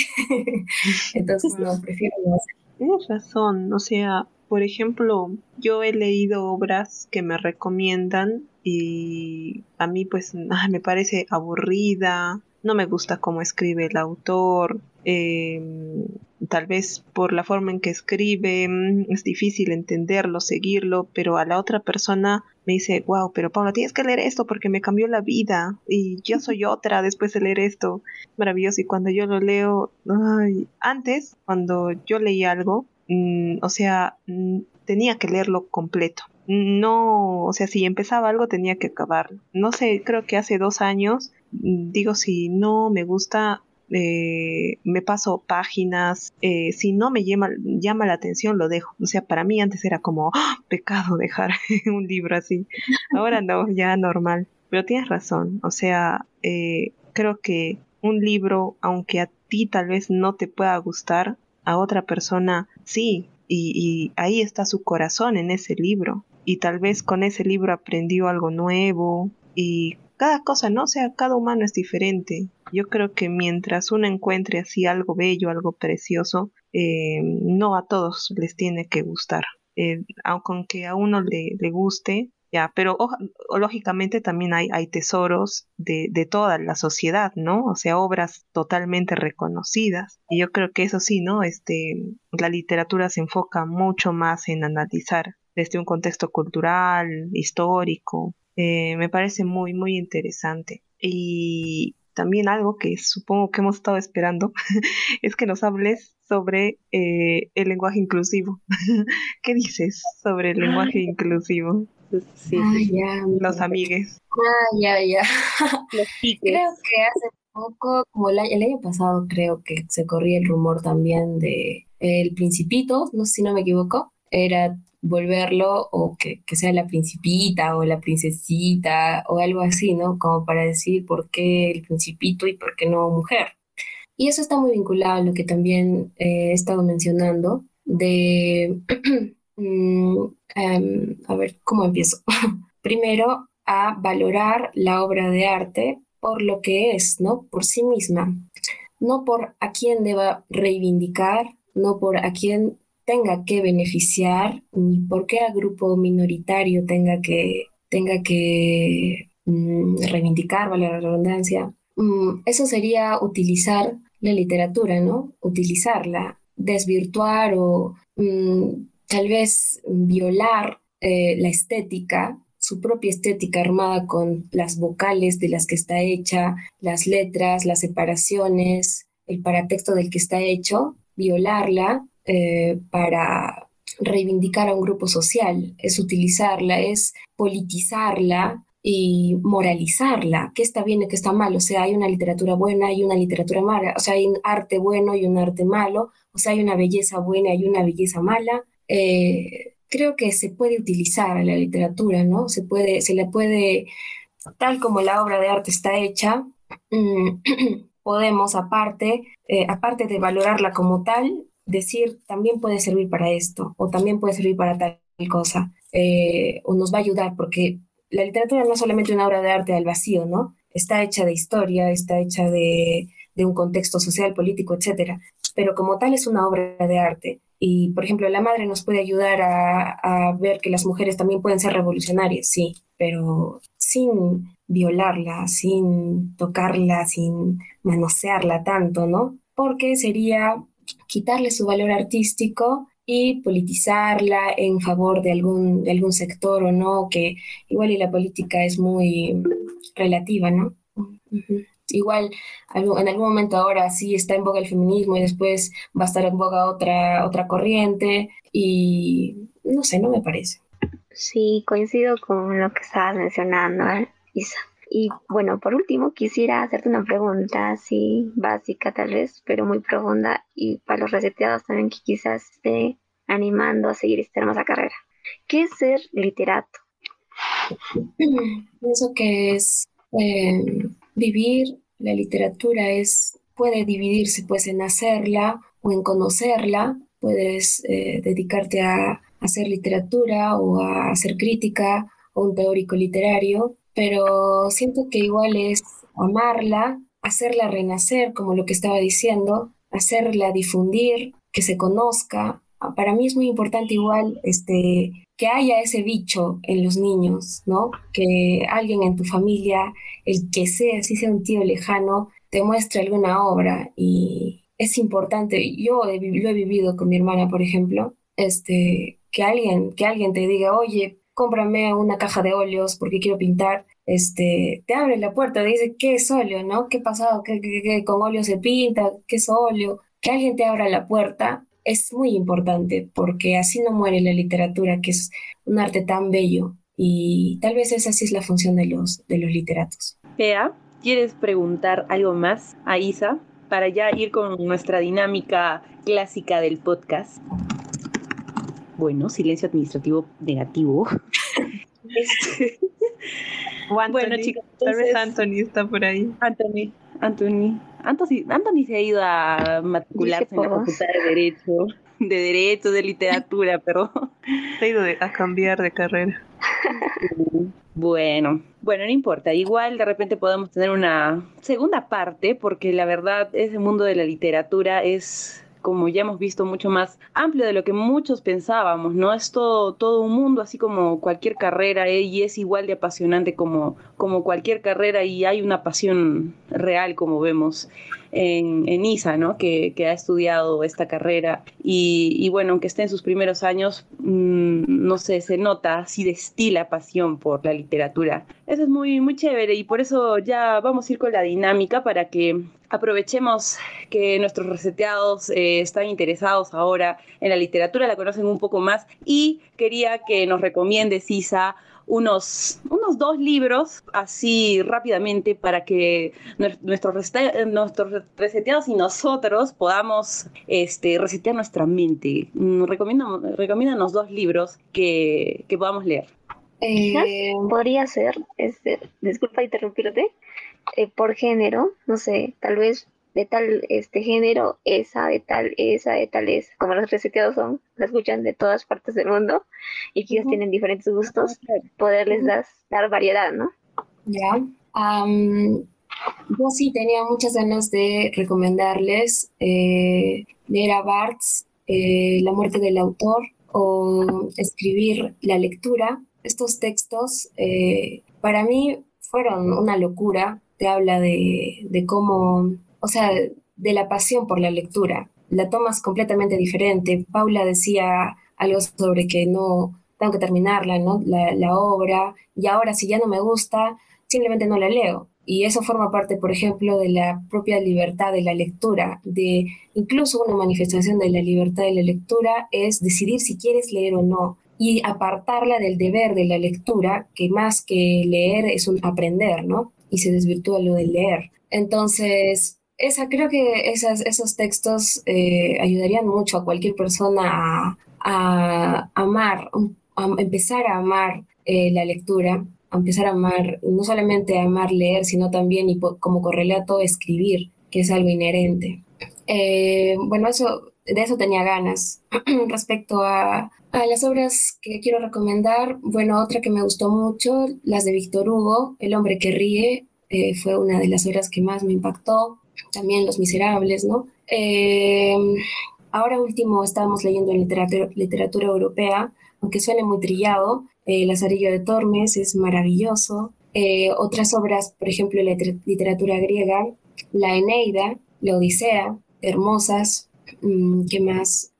Entonces no, prefiero no hacer. Tienes razón, o sea, por ejemplo, yo he leído obras que me recomiendan y a mí pues ah, me parece aburrida, no me gusta cómo escribe el autor, eh, tal vez por la forma en que escribe mm, es difícil entenderlo, seguirlo, pero a la otra persona me dice, wow, pero Paula, tienes que leer esto porque me cambió la vida y yo soy otra después de leer esto. Maravilloso. Y cuando yo lo leo, antes, cuando yo leí algo, Mm, o sea, mm, tenía que leerlo completo. No, o sea, si empezaba algo tenía que acabarlo. No sé, creo que hace dos años, mm, digo, si no me gusta, eh, me paso páginas, eh, si no me llama, llama la atención, lo dejo. O sea, para mí antes era como ¡ah! pecado dejar un libro así. Ahora no, ya normal. Pero tienes razón, o sea, eh, creo que un libro, aunque a ti tal vez no te pueda gustar, a otra persona sí, y, ahí está su corazón en ese libro. Y tal vez con ese libro aprendió algo nuevo y cada cosa, ¿no? Sea, cada humano es diferente. Yo creo que mientras uno encuentre así algo bello, algo precioso, eh, no a todos les tiene que gustar. Eh, aunque a uno le, le guste, ya, pero lógicamente también hay, hay tesoros de, de, toda la sociedad, ¿no? O sea, obras totalmente reconocidas. Y yo creo que eso sí, ¿no? Este, la literatura se enfoca mucho más en analizar desde un contexto cultural, histórico. Eh, me parece muy, muy interesante. Y también algo que supongo que hemos estado esperando es que nos hables sobre eh, el lenguaje inclusivo. ¿Qué dices sobre el lenguaje inclusivo? Sí, ya, los amigues. Ah, ya, ya. creo que hace poco, como el año, pasado, creo que se corría el rumor también de El Principito, no sé si no me equivoco, era volverlo o que, que, sea la principita o la princesita o algo así, ¿no? Como para decir por qué el principito y por qué no mujer. Y eso está muy vinculado a lo que también he estado mencionando de em, a ver, ¿cómo empiezo? Primero, a valorar la obra de arte por lo que es, ¿no? Por sí misma, no por a quién deba reivindicar, no por a quién tenga que beneficiar, ni por qué a grupo minoritario tenga que, tenga que mm, reivindicar, vale la redundancia. Mm, eso sería utilizar la literatura, ¿no? Utilizarla, desvirtuar o tal vez violar eh, la estética, su propia estética armada con las vocales de las que está hecha, las letras, las separaciones, el paratexto del que está hecho, violarla eh, para reivindicar a un grupo social, es utilizarla, es politizarla y moralizarla, qué está bien y qué está mal, o sea, hay una literatura buena y una literatura mala, o sea, hay un arte bueno y un arte malo, o sea, hay una belleza buena y una belleza mala, eh, creo que se puede utilizar la literatura, ¿no? Se puede, se le puede, tal como la obra de arte está hecha, mm, podemos aparte, eh, aparte de valorarla como tal, decir también puede servir para esto o también puede servir para tal cosa eh, o nos va a ayudar porque la literatura no es solamente una obra de arte al vacío, ¿no? Está hecha de historia, está hecha de, de un contexto social, político, etcétera, pero como tal es una obra de arte y, por ejemplo, la madre nos puede ayudar a, ver que las mujeres también pueden ser revolucionarias, sí, pero sin violarla, sin tocarla, sin manosearla tanto, ¿no? Porque sería quitarle su valor artístico y politizarla en favor de algún, algún sector o no, que igual y la política es muy relativa, ¿no? Igual en algún momento ahora sí está en boga el feminismo y después va a estar en boga otra, otra corriente y no sé, no me parece. Sí, coincido con lo que estabas mencionando. Isa. Y bueno, por último, quisiera hacerte una pregunta así básica tal vez, pero muy profunda y para los reseteados también que quizás esté animando a seguir esta hermosa carrera. ¿Qué es ser literato? Pienso que es eh, vivir la literatura, es, puede dividirse pues en hacerla o en conocerla, puedes eh, dedicarte a hacer literatura o a hacer crítica o un teórico literario, pero siento que igual es amarla, hacerla renacer, como lo que estaba diciendo, hacerla difundir, que se conozca. Para mí es muy importante igual este, que haya ese bicho en los niños, ¿no? Que alguien en tu familia, el que sea, si sea un tío lejano, te muestre alguna obra y es importante. Yo he, lo he vivido con mi hermana, por ejemplo, este, que alguien, que alguien te diga, oye, cómprame una caja de óleos porque quiero pintar, este, te abre la puerta, dice, ¿qué es óleo, no? ¿Qué pasado? ¿Qué, qué, con óleo se pinta? ¿Qué es óleo? Que alguien te abra la puerta es muy importante porque así no muere la literatura, que es un arte tan bello y tal vez esa sí es la función de los, de los literatos. Pea, ¿quieres preguntar algo más a Isa para ya ir con nuestra dinámica clásica del podcast? Bueno, silencio administrativo negativo. Este, bueno, chicos, tal vez Anthony está por ahí. Anthony, Anthony. Anthony, Anthony se ha ido a matricularse en la facultad de Derecho, de Derecho, de Literatura, pero... Se ha ido a cambiar de carrera. Bueno, bueno, no importa. Igual de repente podemos tener una segunda parte, porque la verdad ese mundo de la literatura es como ya hemos visto, mucho más amplio de lo que muchos pensábamos, ¿no? Es todo, todo un mundo, así como cualquier carrera, ¿eh? y es igual de apasionante como, como cualquier carrera, y hay una pasión real, como vemos en, en ISA, ¿no? Que, que, ha estudiado esta carrera. Y, bueno, aunque esté en sus primeros años, mmm, no sé, se nota, sí destila pasión por la literatura. Eso es muy, muy chévere y por eso ya vamos a ir con la dinámica para que aprovechemos que nuestros reseteados eh, están interesados ahora en la literatura, la conocen un poco más y quería que nos recomiende Sisa unos, unos dos libros así rápidamente para que nuestros, nuestros reseteados y nosotros podamos este, resetear nuestra mente. Mm, recomiéndanos dos libros que, que podamos leer. Eh, podría ser, este, disculpa interrumpirte, eh, por género, no sé, tal vez de tal este género, esa, de tal, esa, de tal, esa. Como los reseteados son, la escuchan de todas partes del mundo y quizás tienen diferentes gustos, poderles dar, variedad, ¿no? Ya. yo sí tenía muchas ganas de recomendarles eh, leer a Barthes, eh, La muerte del autor, o escribir la lectura. Estos textos, eh, para mí, fueron una locura. Te habla de, de cómo o sea, de la pasión por la lectura. La tomas completamente diferente. Paula decía algo sobre que no tengo que terminarla, ¿no? La, obra, y ahora si ya no me gusta, simplemente no la leo. Y eso forma parte, por ejemplo, de la propia libertad de la lectura, de incluso una manifestación de la libertad de la lectura es decidir si quieres leer o no y apartarla del deber de la lectura, que más que leer es un aprender, ¿no? Y se desvirtúa lo de leer. Entonces, esa, creo que esas, esos textos eh, ayudarían mucho a cualquier persona a, amar, a empezar a amar eh, la lectura, a empezar a amar, no solamente a amar leer, sino también y como correlato escribir, que es algo inherente. Eh, bueno, eso, de eso tenía ganas. Respecto a, las obras que quiero recomendar, bueno, otra que me gustó mucho, las de Víctor Hugo, El hombre que ríe, fue una de las obras que más me impactó también Los Miserables, ¿no? Eh, ahora último estábamos leyendo literatura, literatura europea, aunque suene muy trillado, El Lazarillo de Tormes es maravilloso. Eh, otras obras, por ejemplo, la literatura griega, la Eneida, la Odisea, hermosas. Mm, ¿Qué más?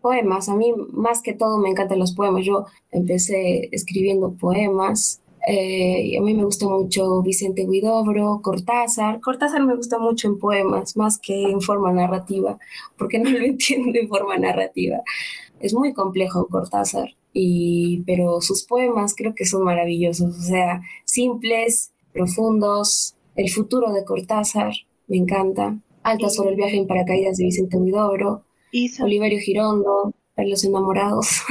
poemas. A mí, más que todo, me encantan los poemas. Yo empecé escribiendo poemas. Eh, a mí me gusta mucho Vicente Huidobro, Cortázar. Cortázar me gusta mucho en poemas, más que en forma narrativa, porque no lo entiendo en forma narrativa. Es muy complejo Cortázar, y, pero sus poemas creo que son maravillosos, o sea, simples, profundos. El futuro de Cortázar me encanta. Alta sobre el viaje en paracaídas de Vicente Huidobro. Oliverio Girondo, Los Enamorados.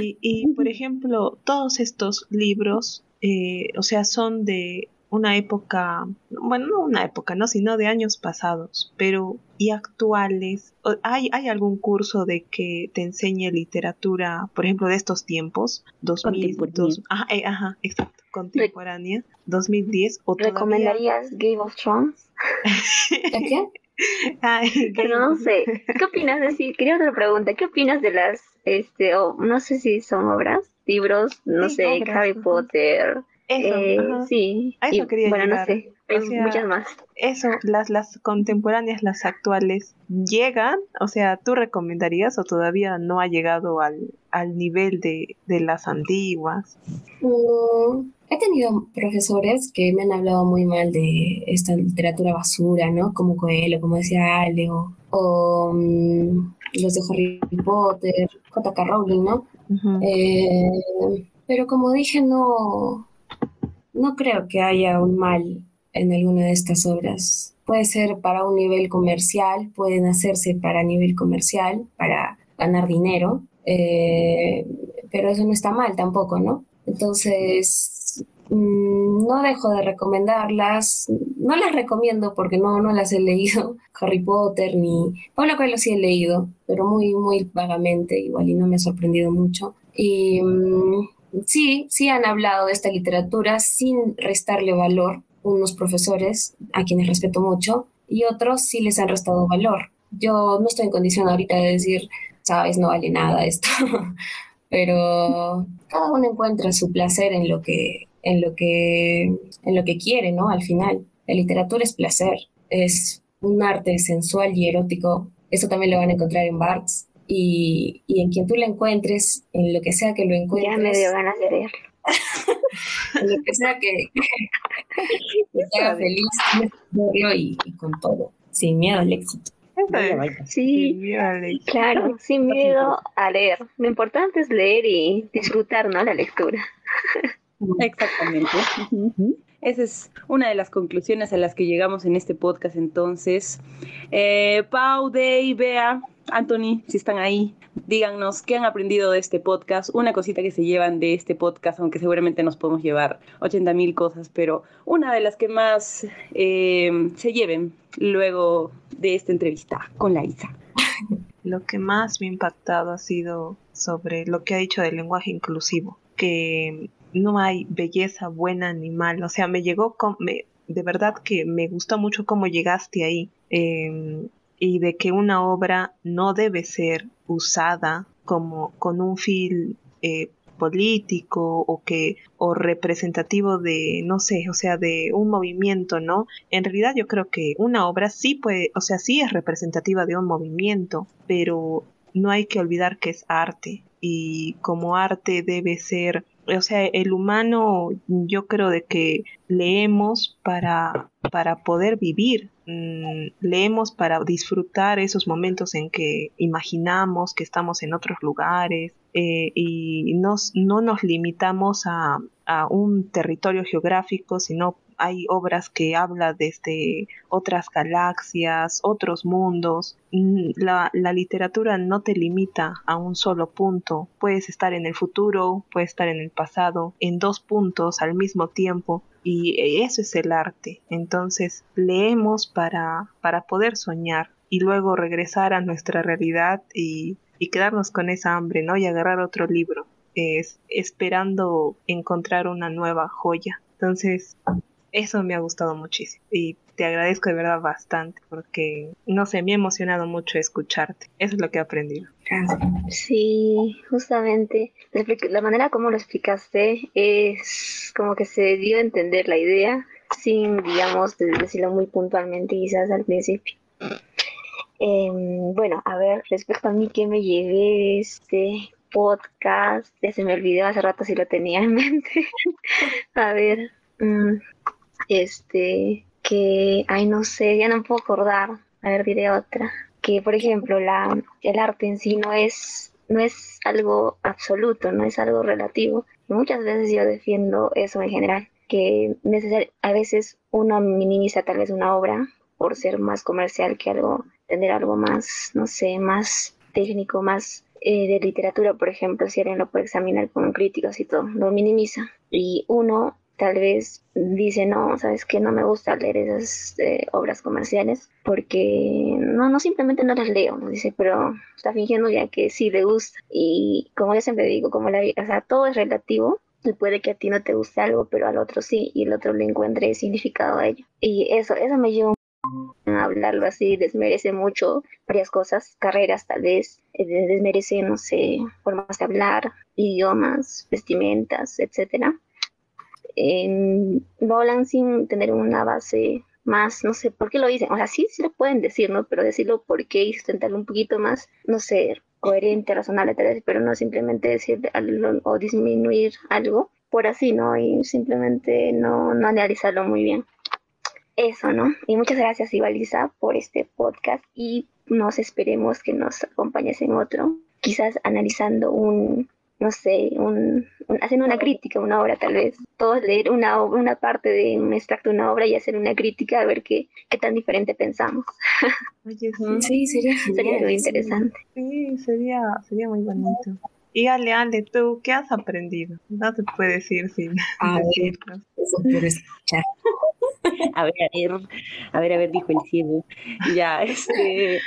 Y, y, por ejemplo, todos estos libros, eh, o sea, son de una época, bueno, no una época, no, sino de años pasados, pero y actuales. ¿Hay, ¿Hay algún curso de que te enseñe literatura, por ejemplo, de estos tiempos? 2000, dos, ajá, eh, ajá, exacto, contemporánea, 2010 o ¿Recomendarías Game of Thrones? ¿Qué? Ay, Pero no sé, ¿qué opinas de? Quería otra pregunta, ¿qué opinas de las, este, o no sé si son obras, libros, no sé, Harry Potter, eso, eh, sí. A eso quería bueno, no sé, hay muchas más. Eso, las, las contemporáneas, las actuales, ¿llegan? O sea, ¿tú recomendarías o todavía no ha llegado al, al nivel de, de las antiguas? Mm, he tenido profesores que me han hablado muy mal de esta literatura basura, ¿no? Como Coelho, como decía Ale, o, mm, los de Harry Potter, J.K. Rowling, ¿no? Eh, pero como dije, no, no creo que haya un mal en alguna de estas obras. Puede ser para un nivel comercial, pueden hacerse para nivel comercial, para ganar dinero, eh, pero eso no está mal tampoco, ¿no? Entonces, no dejo de recomendarlas, no las recomiendo porque no, no las he leído, Harry Potter ni... Bueno, que lo sí he leído, pero muy, muy vagamente, igual y no me ha sorprendido mucho. Y mm, sí, sí han hablado de esta literatura sin restarle valor, unos profesores a quienes respeto mucho y otros sí les han restado valor. Yo no estoy en condición ahorita de decir, sabes, no vale nada esto, pero cada uno encuentra su placer en lo que, en lo que, en lo que quiere, ¿no? Al final, la literatura es placer, es un arte sensual y erótico. Eso también lo van a encontrar en Barthes y, y, en quien tú lo encuentres, en lo que sea que lo encuentres. Ya me dio ganas de leer. en lo que sea que, te haga feliz, verlo y, y, con todo, sin miedo al éxito. Sí, claro, sin miedo a leer. Lo importante es leer y disfrutar, ¿no? La lectura. Exactamente. Esa es una de las conclusiones a las que llegamos en este podcast entonces. Eh, Pau, Day, Bea, Anthony, si están ahí, díganos qué han aprendido de este podcast, una cosita que se llevan de este podcast, aunque seguramente nos podemos llevar 80 mil cosas, pero una de las que más eh, se lleven luego de esta entrevista con la Isa. Lo que más me ha impactado ha sido sobre lo que ha dicho del lenguaje inclusivo, que no hay belleza buena ni mala, o sea, me llegó con, de verdad que me gustó mucho cómo llegaste ahí. Eh, y de que una obra no debe ser usada como con un fin eh, político o que o representativo de no sé o sea de un movimiento no en realidad yo creo que una obra sí puede o sea sí es representativa de un movimiento pero no hay que olvidar que es arte y como arte debe ser o sea, el humano yo creo de que leemos para, para poder vivir, mm, leemos para disfrutar esos momentos en que imaginamos que estamos en otros lugares eh, y no nos limitamos a, a un territorio geográfico, sino hay obras que hablan desde otras galaxias, otros mundos. Mm, la, la, literatura no te limita a un solo punto. Puedes estar en el futuro, puedes estar en el pasado, en dos puntos al mismo tiempo. Y eso es el arte. Entonces leemos para, para poder soñar y luego regresar a nuestra realidad y, y quedarnos con esa hambre, ¿no? Y agarrar otro libro. Es, esperando encontrar una nueva joya. Entonces, eso me ha gustado muchísimo. Y te agradezco de verdad bastante porque, no sé, me ha emocionado mucho escucharte. Eso es lo que he aprendido. Sí, justamente la manera como lo explicaste es como que se dio a entender la idea sin, digamos, decirlo muy puntualmente quizás al principio. Em, bueno, a ver, respecto a mí que me llevé este podcast, ya se me olvidó hace rato si lo tenía en mente. a ver, mm, este, que, ay, no sé, ya no puedo acordar. A ver, diré otra. Que, por ejemplo, la, el arte en sí no es, no es algo absoluto, no es algo relativo. muchas veces yo defiendo eso en general, que a veces uno minimiza tal vez una obra por ser más comercial que algo, tener algo más, no sé, más técnico, más eh, de literatura, por ejemplo, si alguien lo puede examinar con críticos y todo, lo minimiza. Y uno tal vez dice, no, sabes que no me gusta leer esas eh, obras comerciales porque no, no simplemente no las leo, dice, pero está fingiendo ya que sí le gusta. Y como yo siempre digo, como la, o sea, todo es relativo y puede que a ti no te guste algo, pero al otro sí, y el otro le encuentre significado a ello. Y eso, eso me lleva a hablarlo así, desmerece mucho varias cosas, carreras tal vez, eh, desmerece, no sé, formas de hablar, idiomas, vestimentas, etcétera. Lo hablan sin tener una base más, no sé, ¿por qué lo dicen? O sea, sí, sí lo pueden decir, ¿no? Pero decirlo por qué y sustentarlo un poquito más, no sé, coherente, razonable tal vez, pero no simplemente decir algo o disminuir algo por así, ¿no? Y simplemente no, no analizarlo muy bien. Eso, ¿no? Y muchas gracias, Ivalisa, por este podcast y nos esperemos que nos acompañes en otro, quizás analizando un, no sé, un, haciendo una crítica, una obra tal vez. Todos leer una, una parte de un extracto de una obra y hacer una crítica a ver qué, qué tan diferente pensamos. Oye, sí, sería, sería muy interesante. Sí, sería, sería muy bonito. Y Ale, Ale, ¿tú qué has aprendido? No te puedes ir sin a escuchar. A ver, a ver, a ver, dijo el cielo. Ya, este,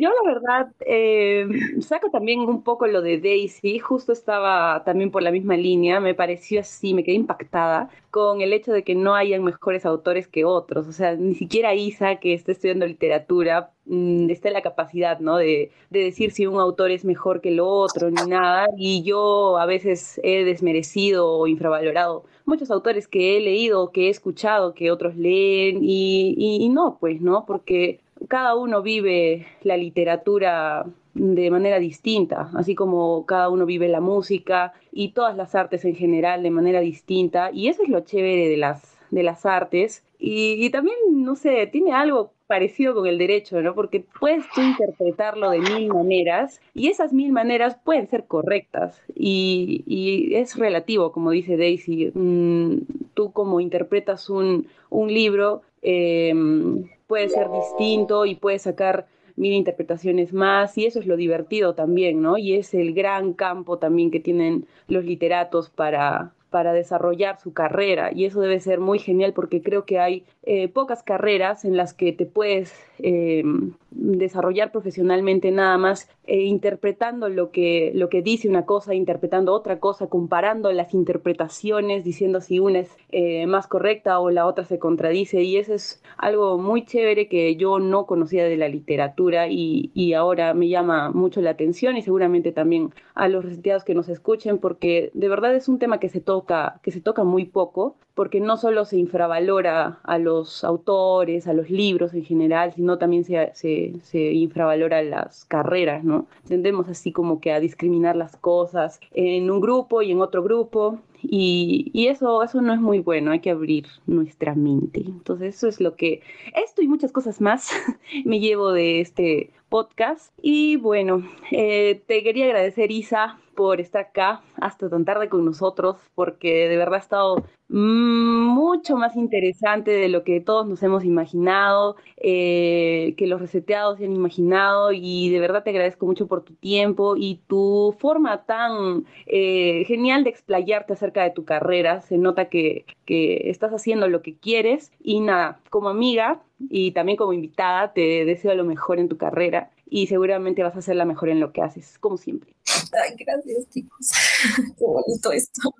yo la verdad eh, saco también un poco lo de Daisy, justo estaba también por la misma línea, me pareció así, me quedé impactada con el hecho de que no hayan mejores autores que otros, o sea, ni siquiera Isa, que está estudiando literatura, mm, está en la capacidad, ¿no? De, de decir si un autor es mejor que el otro, ni nada, y yo a veces he desmerecido o infravalorado muchos autores que he leído, que he escuchado, que otros leen y, no, pues, ¿no? Porque cada uno vive la literatura de manera distinta, así como cada uno vive la música y todas las artes en general de manera distinta, y eso es lo chévere de las, de las artes. Y, y también, no sé, tiene algo parecido con el derecho, ¿no? Porque puedes tú interpretarlo de mil maneras y esas mil maneras pueden ser correctas y, es relativo, como dice Daisy. Mm, tú como interpretas un, libro em, puede ser distinto y puedes sacar mil interpretaciones más y eso es lo divertido también, ¿no? Y es el gran campo también que tienen los literatos para, para desarrollar su carrera y eso debe ser muy genial porque creo que hay eh, pocas carreras en las que te puedes eh, desarrollar profesionalmente nada más eh, interpretando lo que, lo que dice una cosa, interpretando otra cosa, comparando las interpretaciones, diciendo si una es más correcta o la otra se contradice. Y eso es algo muy chévere que yo no conocía de la literatura y, y ahora me llama mucho la atención y seguramente también a los reseteados que nos escuchen porque de verdad es un tema que se toca, que se toca muy poco porque no solo se infravalora a los autores, a los libros en general, sino también se, se, infravalora las carreras, ¿no? Tendemos así como que a discriminar las cosas en un grupo y en otro grupo, y, eso, eso no es muy bueno, hay que abrir nuestra mente. Entonces eso es lo que, esto y muchas cosas más me llevo de este podcast. Y bueno, eh, te quería agradecer Isa por estar acá hasta tan tarde con nosotros, porque de verdad ha estado mucho más interesante de lo que todos nos hemos imaginado, eh, que los reseteados se han imaginado y de verdad te agradezco mucho por tu tiempo y tu forma tan eh, genial de explayarte acerca de tu carrera. Se nota que, que estás haciendo lo que quieres y nada, como amiga y también como invitada te deseo lo mejor en tu carrera y seguramente vas a ser la mejor en lo que haces, como siempre. Ay, gracias chicos. Qué bonito esto.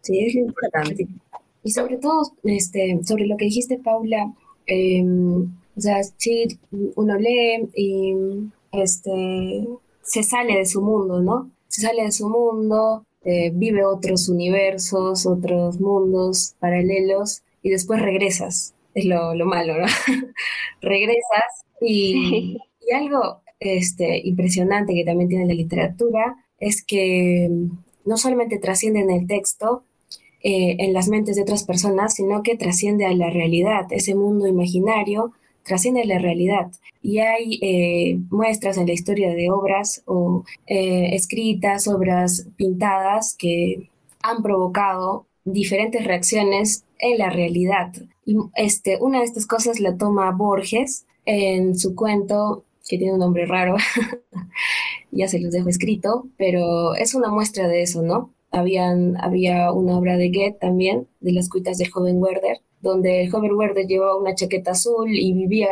Sí, es importante. Y sobre todo, este, sobre lo que dijiste, Paula, em, o sea, sí, uno lee y este, se sale de su mundo, ¿no? Se sale de su mundo, eh, vive otros universos, otros mundos paralelos y después regresas. Es lo, malo, ¿no? regresas y, y, algo este, impresionante que también tiene la literatura es que no solamente trasciende en el texto, eh, en las mentes de otras personas, sino que trasciende a la realidad, ese mundo imaginario trasciende la realidad. Y hay eh, muestras en la historia de obras o eh, escritas, obras pintadas que han provocado diferentes reacciones en la realidad. Y este, una de estas cosas la toma Borges en su cuento, que tiene un nombre raro, ya se los dejo escrito, pero es una muestra de eso, ¿no? Habían, había una obra de Goethe también, de las cuitas del joven Werder, donde el joven Werder llevaba una chaqueta azul y vivía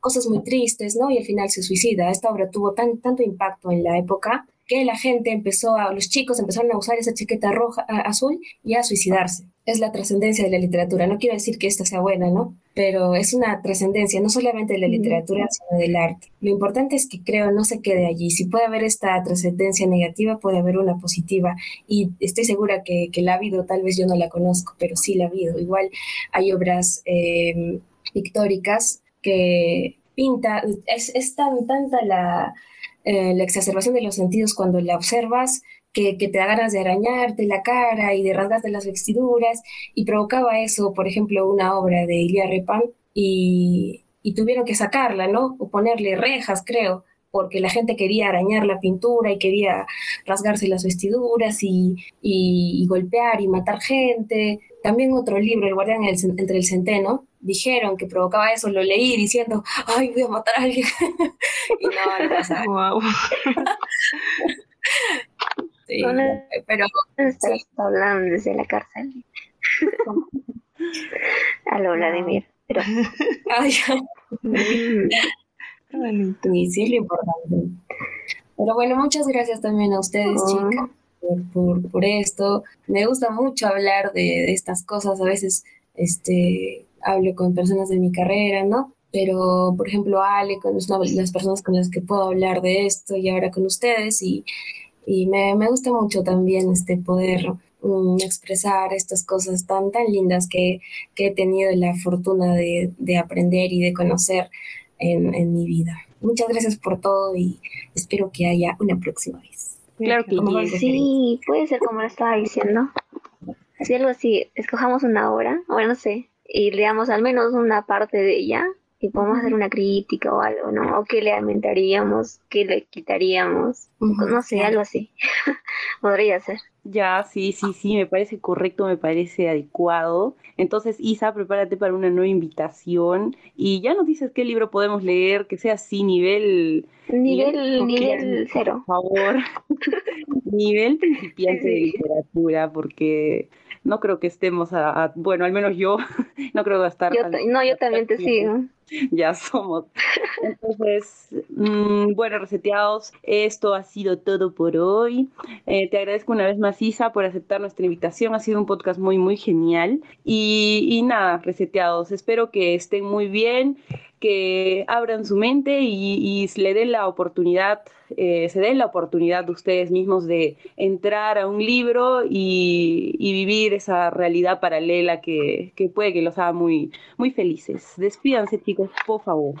cosas muy tristes, ¿no? Y al final se suicida. Esta obra tuvo tan, tanto impacto en la época que la gente empezó a, los chicos empezaron a usar esa chaqueta roja, azul y a suicidarse. Es la trascendencia de la literatura. No quiero decir que esta sea buena, ¿no? Pero es una trascendencia no solamente de la literatura, sino del arte. Lo importante es que creo no se quede allí. Si puede haber esta trascendencia negativa, puede haber una positiva. Y estoy segura que, que la ha habido, tal vez yo no la conozco, pero sí la ha habido. Igual hay obras eh, pictóricas que pinta, es, es tan tanta la, eh, la exacerbación de los sentidos cuando la observas, que, te da ganas de arañarte la cara y de rasgarte las vestiduras, y provocaba eso, por ejemplo, una obra de Ilia Repan, y, tuvieron que sacarla, ¿no? O ponerle rejas, creo, porque la gente quería arañar la pintura y quería rasgarse las vestiduras y, y golpear y matar gente. También otro libro, El guardián entre el centeno, dijeron que provocaba eso, lo leí diciendo, ay, voy a matar a alguien. y no, no pasa. Wow. sí, pero... Estás hablando desde la cárcel. Aló, Vladimir. Pero... Ay, y sí es lo importante. Pero bueno, muchas gracias también a ustedes, chicas, por, por, esto. Me gusta mucho hablar de, de estas cosas. A veces, este, hablo con personas de mi carrera, ¿no? Pero, por ejemplo, Ale de las personas con las que puedo hablar de esto y ahora con ustedes y, y me, me, gusta mucho también este poder um, expresar estas cosas tan, tan lindas que, que he tenido la fortuna de, de aprender y de conocer en, en, mi vida. Muchas gracias por todo y espero que haya una próxima vez. Claro que sí, puede ser como lo estaba diciendo. Así algo así, escojamos una hora, bueno, no sé, y leamos al menos una parte de ella y podemos hacer una crítica o algo, ¿no? O qué le aumentaríamos, qué le quitaríamos, no sé, algo así. Podría ser. Ya, sí, sí, sí, me parece correcto, me parece adecuado. Entonces, Isa, prepárate para una nueva invitación y ya nos dices qué libro podemos leer, que sea así, nivel... Nivel, nivel, cero. Por favor. nivel principiante de literatura, porque no creo que estemos a, bueno, al menos yo no creo que estar. no, yo también te sigo. Ya somos. Entonces, mm, bueno, reseteados, esto ha sido todo por hoy. Eh, te agradezco una vez más, Isa, por aceptar nuestra invitación. Ha sido un podcast muy, muy genial. Y, y nada, reseteados, espero que estén muy bien, que abran su mente y, y le den la oportunidad eh, se den la oportunidad de ustedes mismos de entrar a un libro y, vivir esa realidad paralela que, puede que los haga muy, muy felices. Despídanse, chicos, por favor.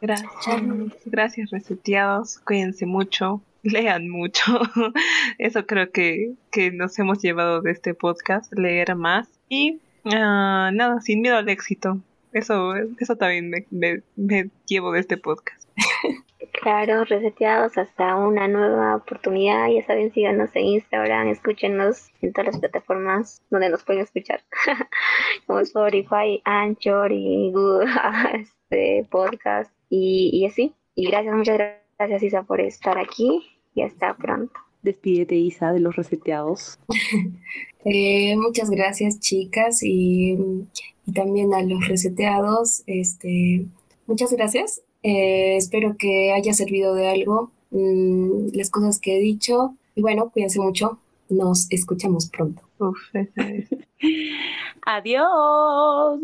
Gracias, gracias reseteados, cuídense mucho, lean mucho. Eso creo que, nos hemos llevado de este podcast, leer más y ah, nada, sin miedo al éxito. Eso, eso también me llevo de este podcast. Claro, reseteados hasta una nueva oportunidad. Ya saben, síganos en Instagram, escúchenos en todas las plataformas donde nos pueden escuchar, como Spotify, Anchor y Google este, Podcast y, así. Y gracias, muchas gracias Isa por estar aquí y hasta pronto. Despídete Isa de los reseteados. Eh, muchas gracias chicas y, y también a los reseteados. Este, muchas gracias eh, espero que haya servido de algo mm, las cosas que he dicho. Y bueno, cuídense mucho. Nos escuchamos pronto. Adiós.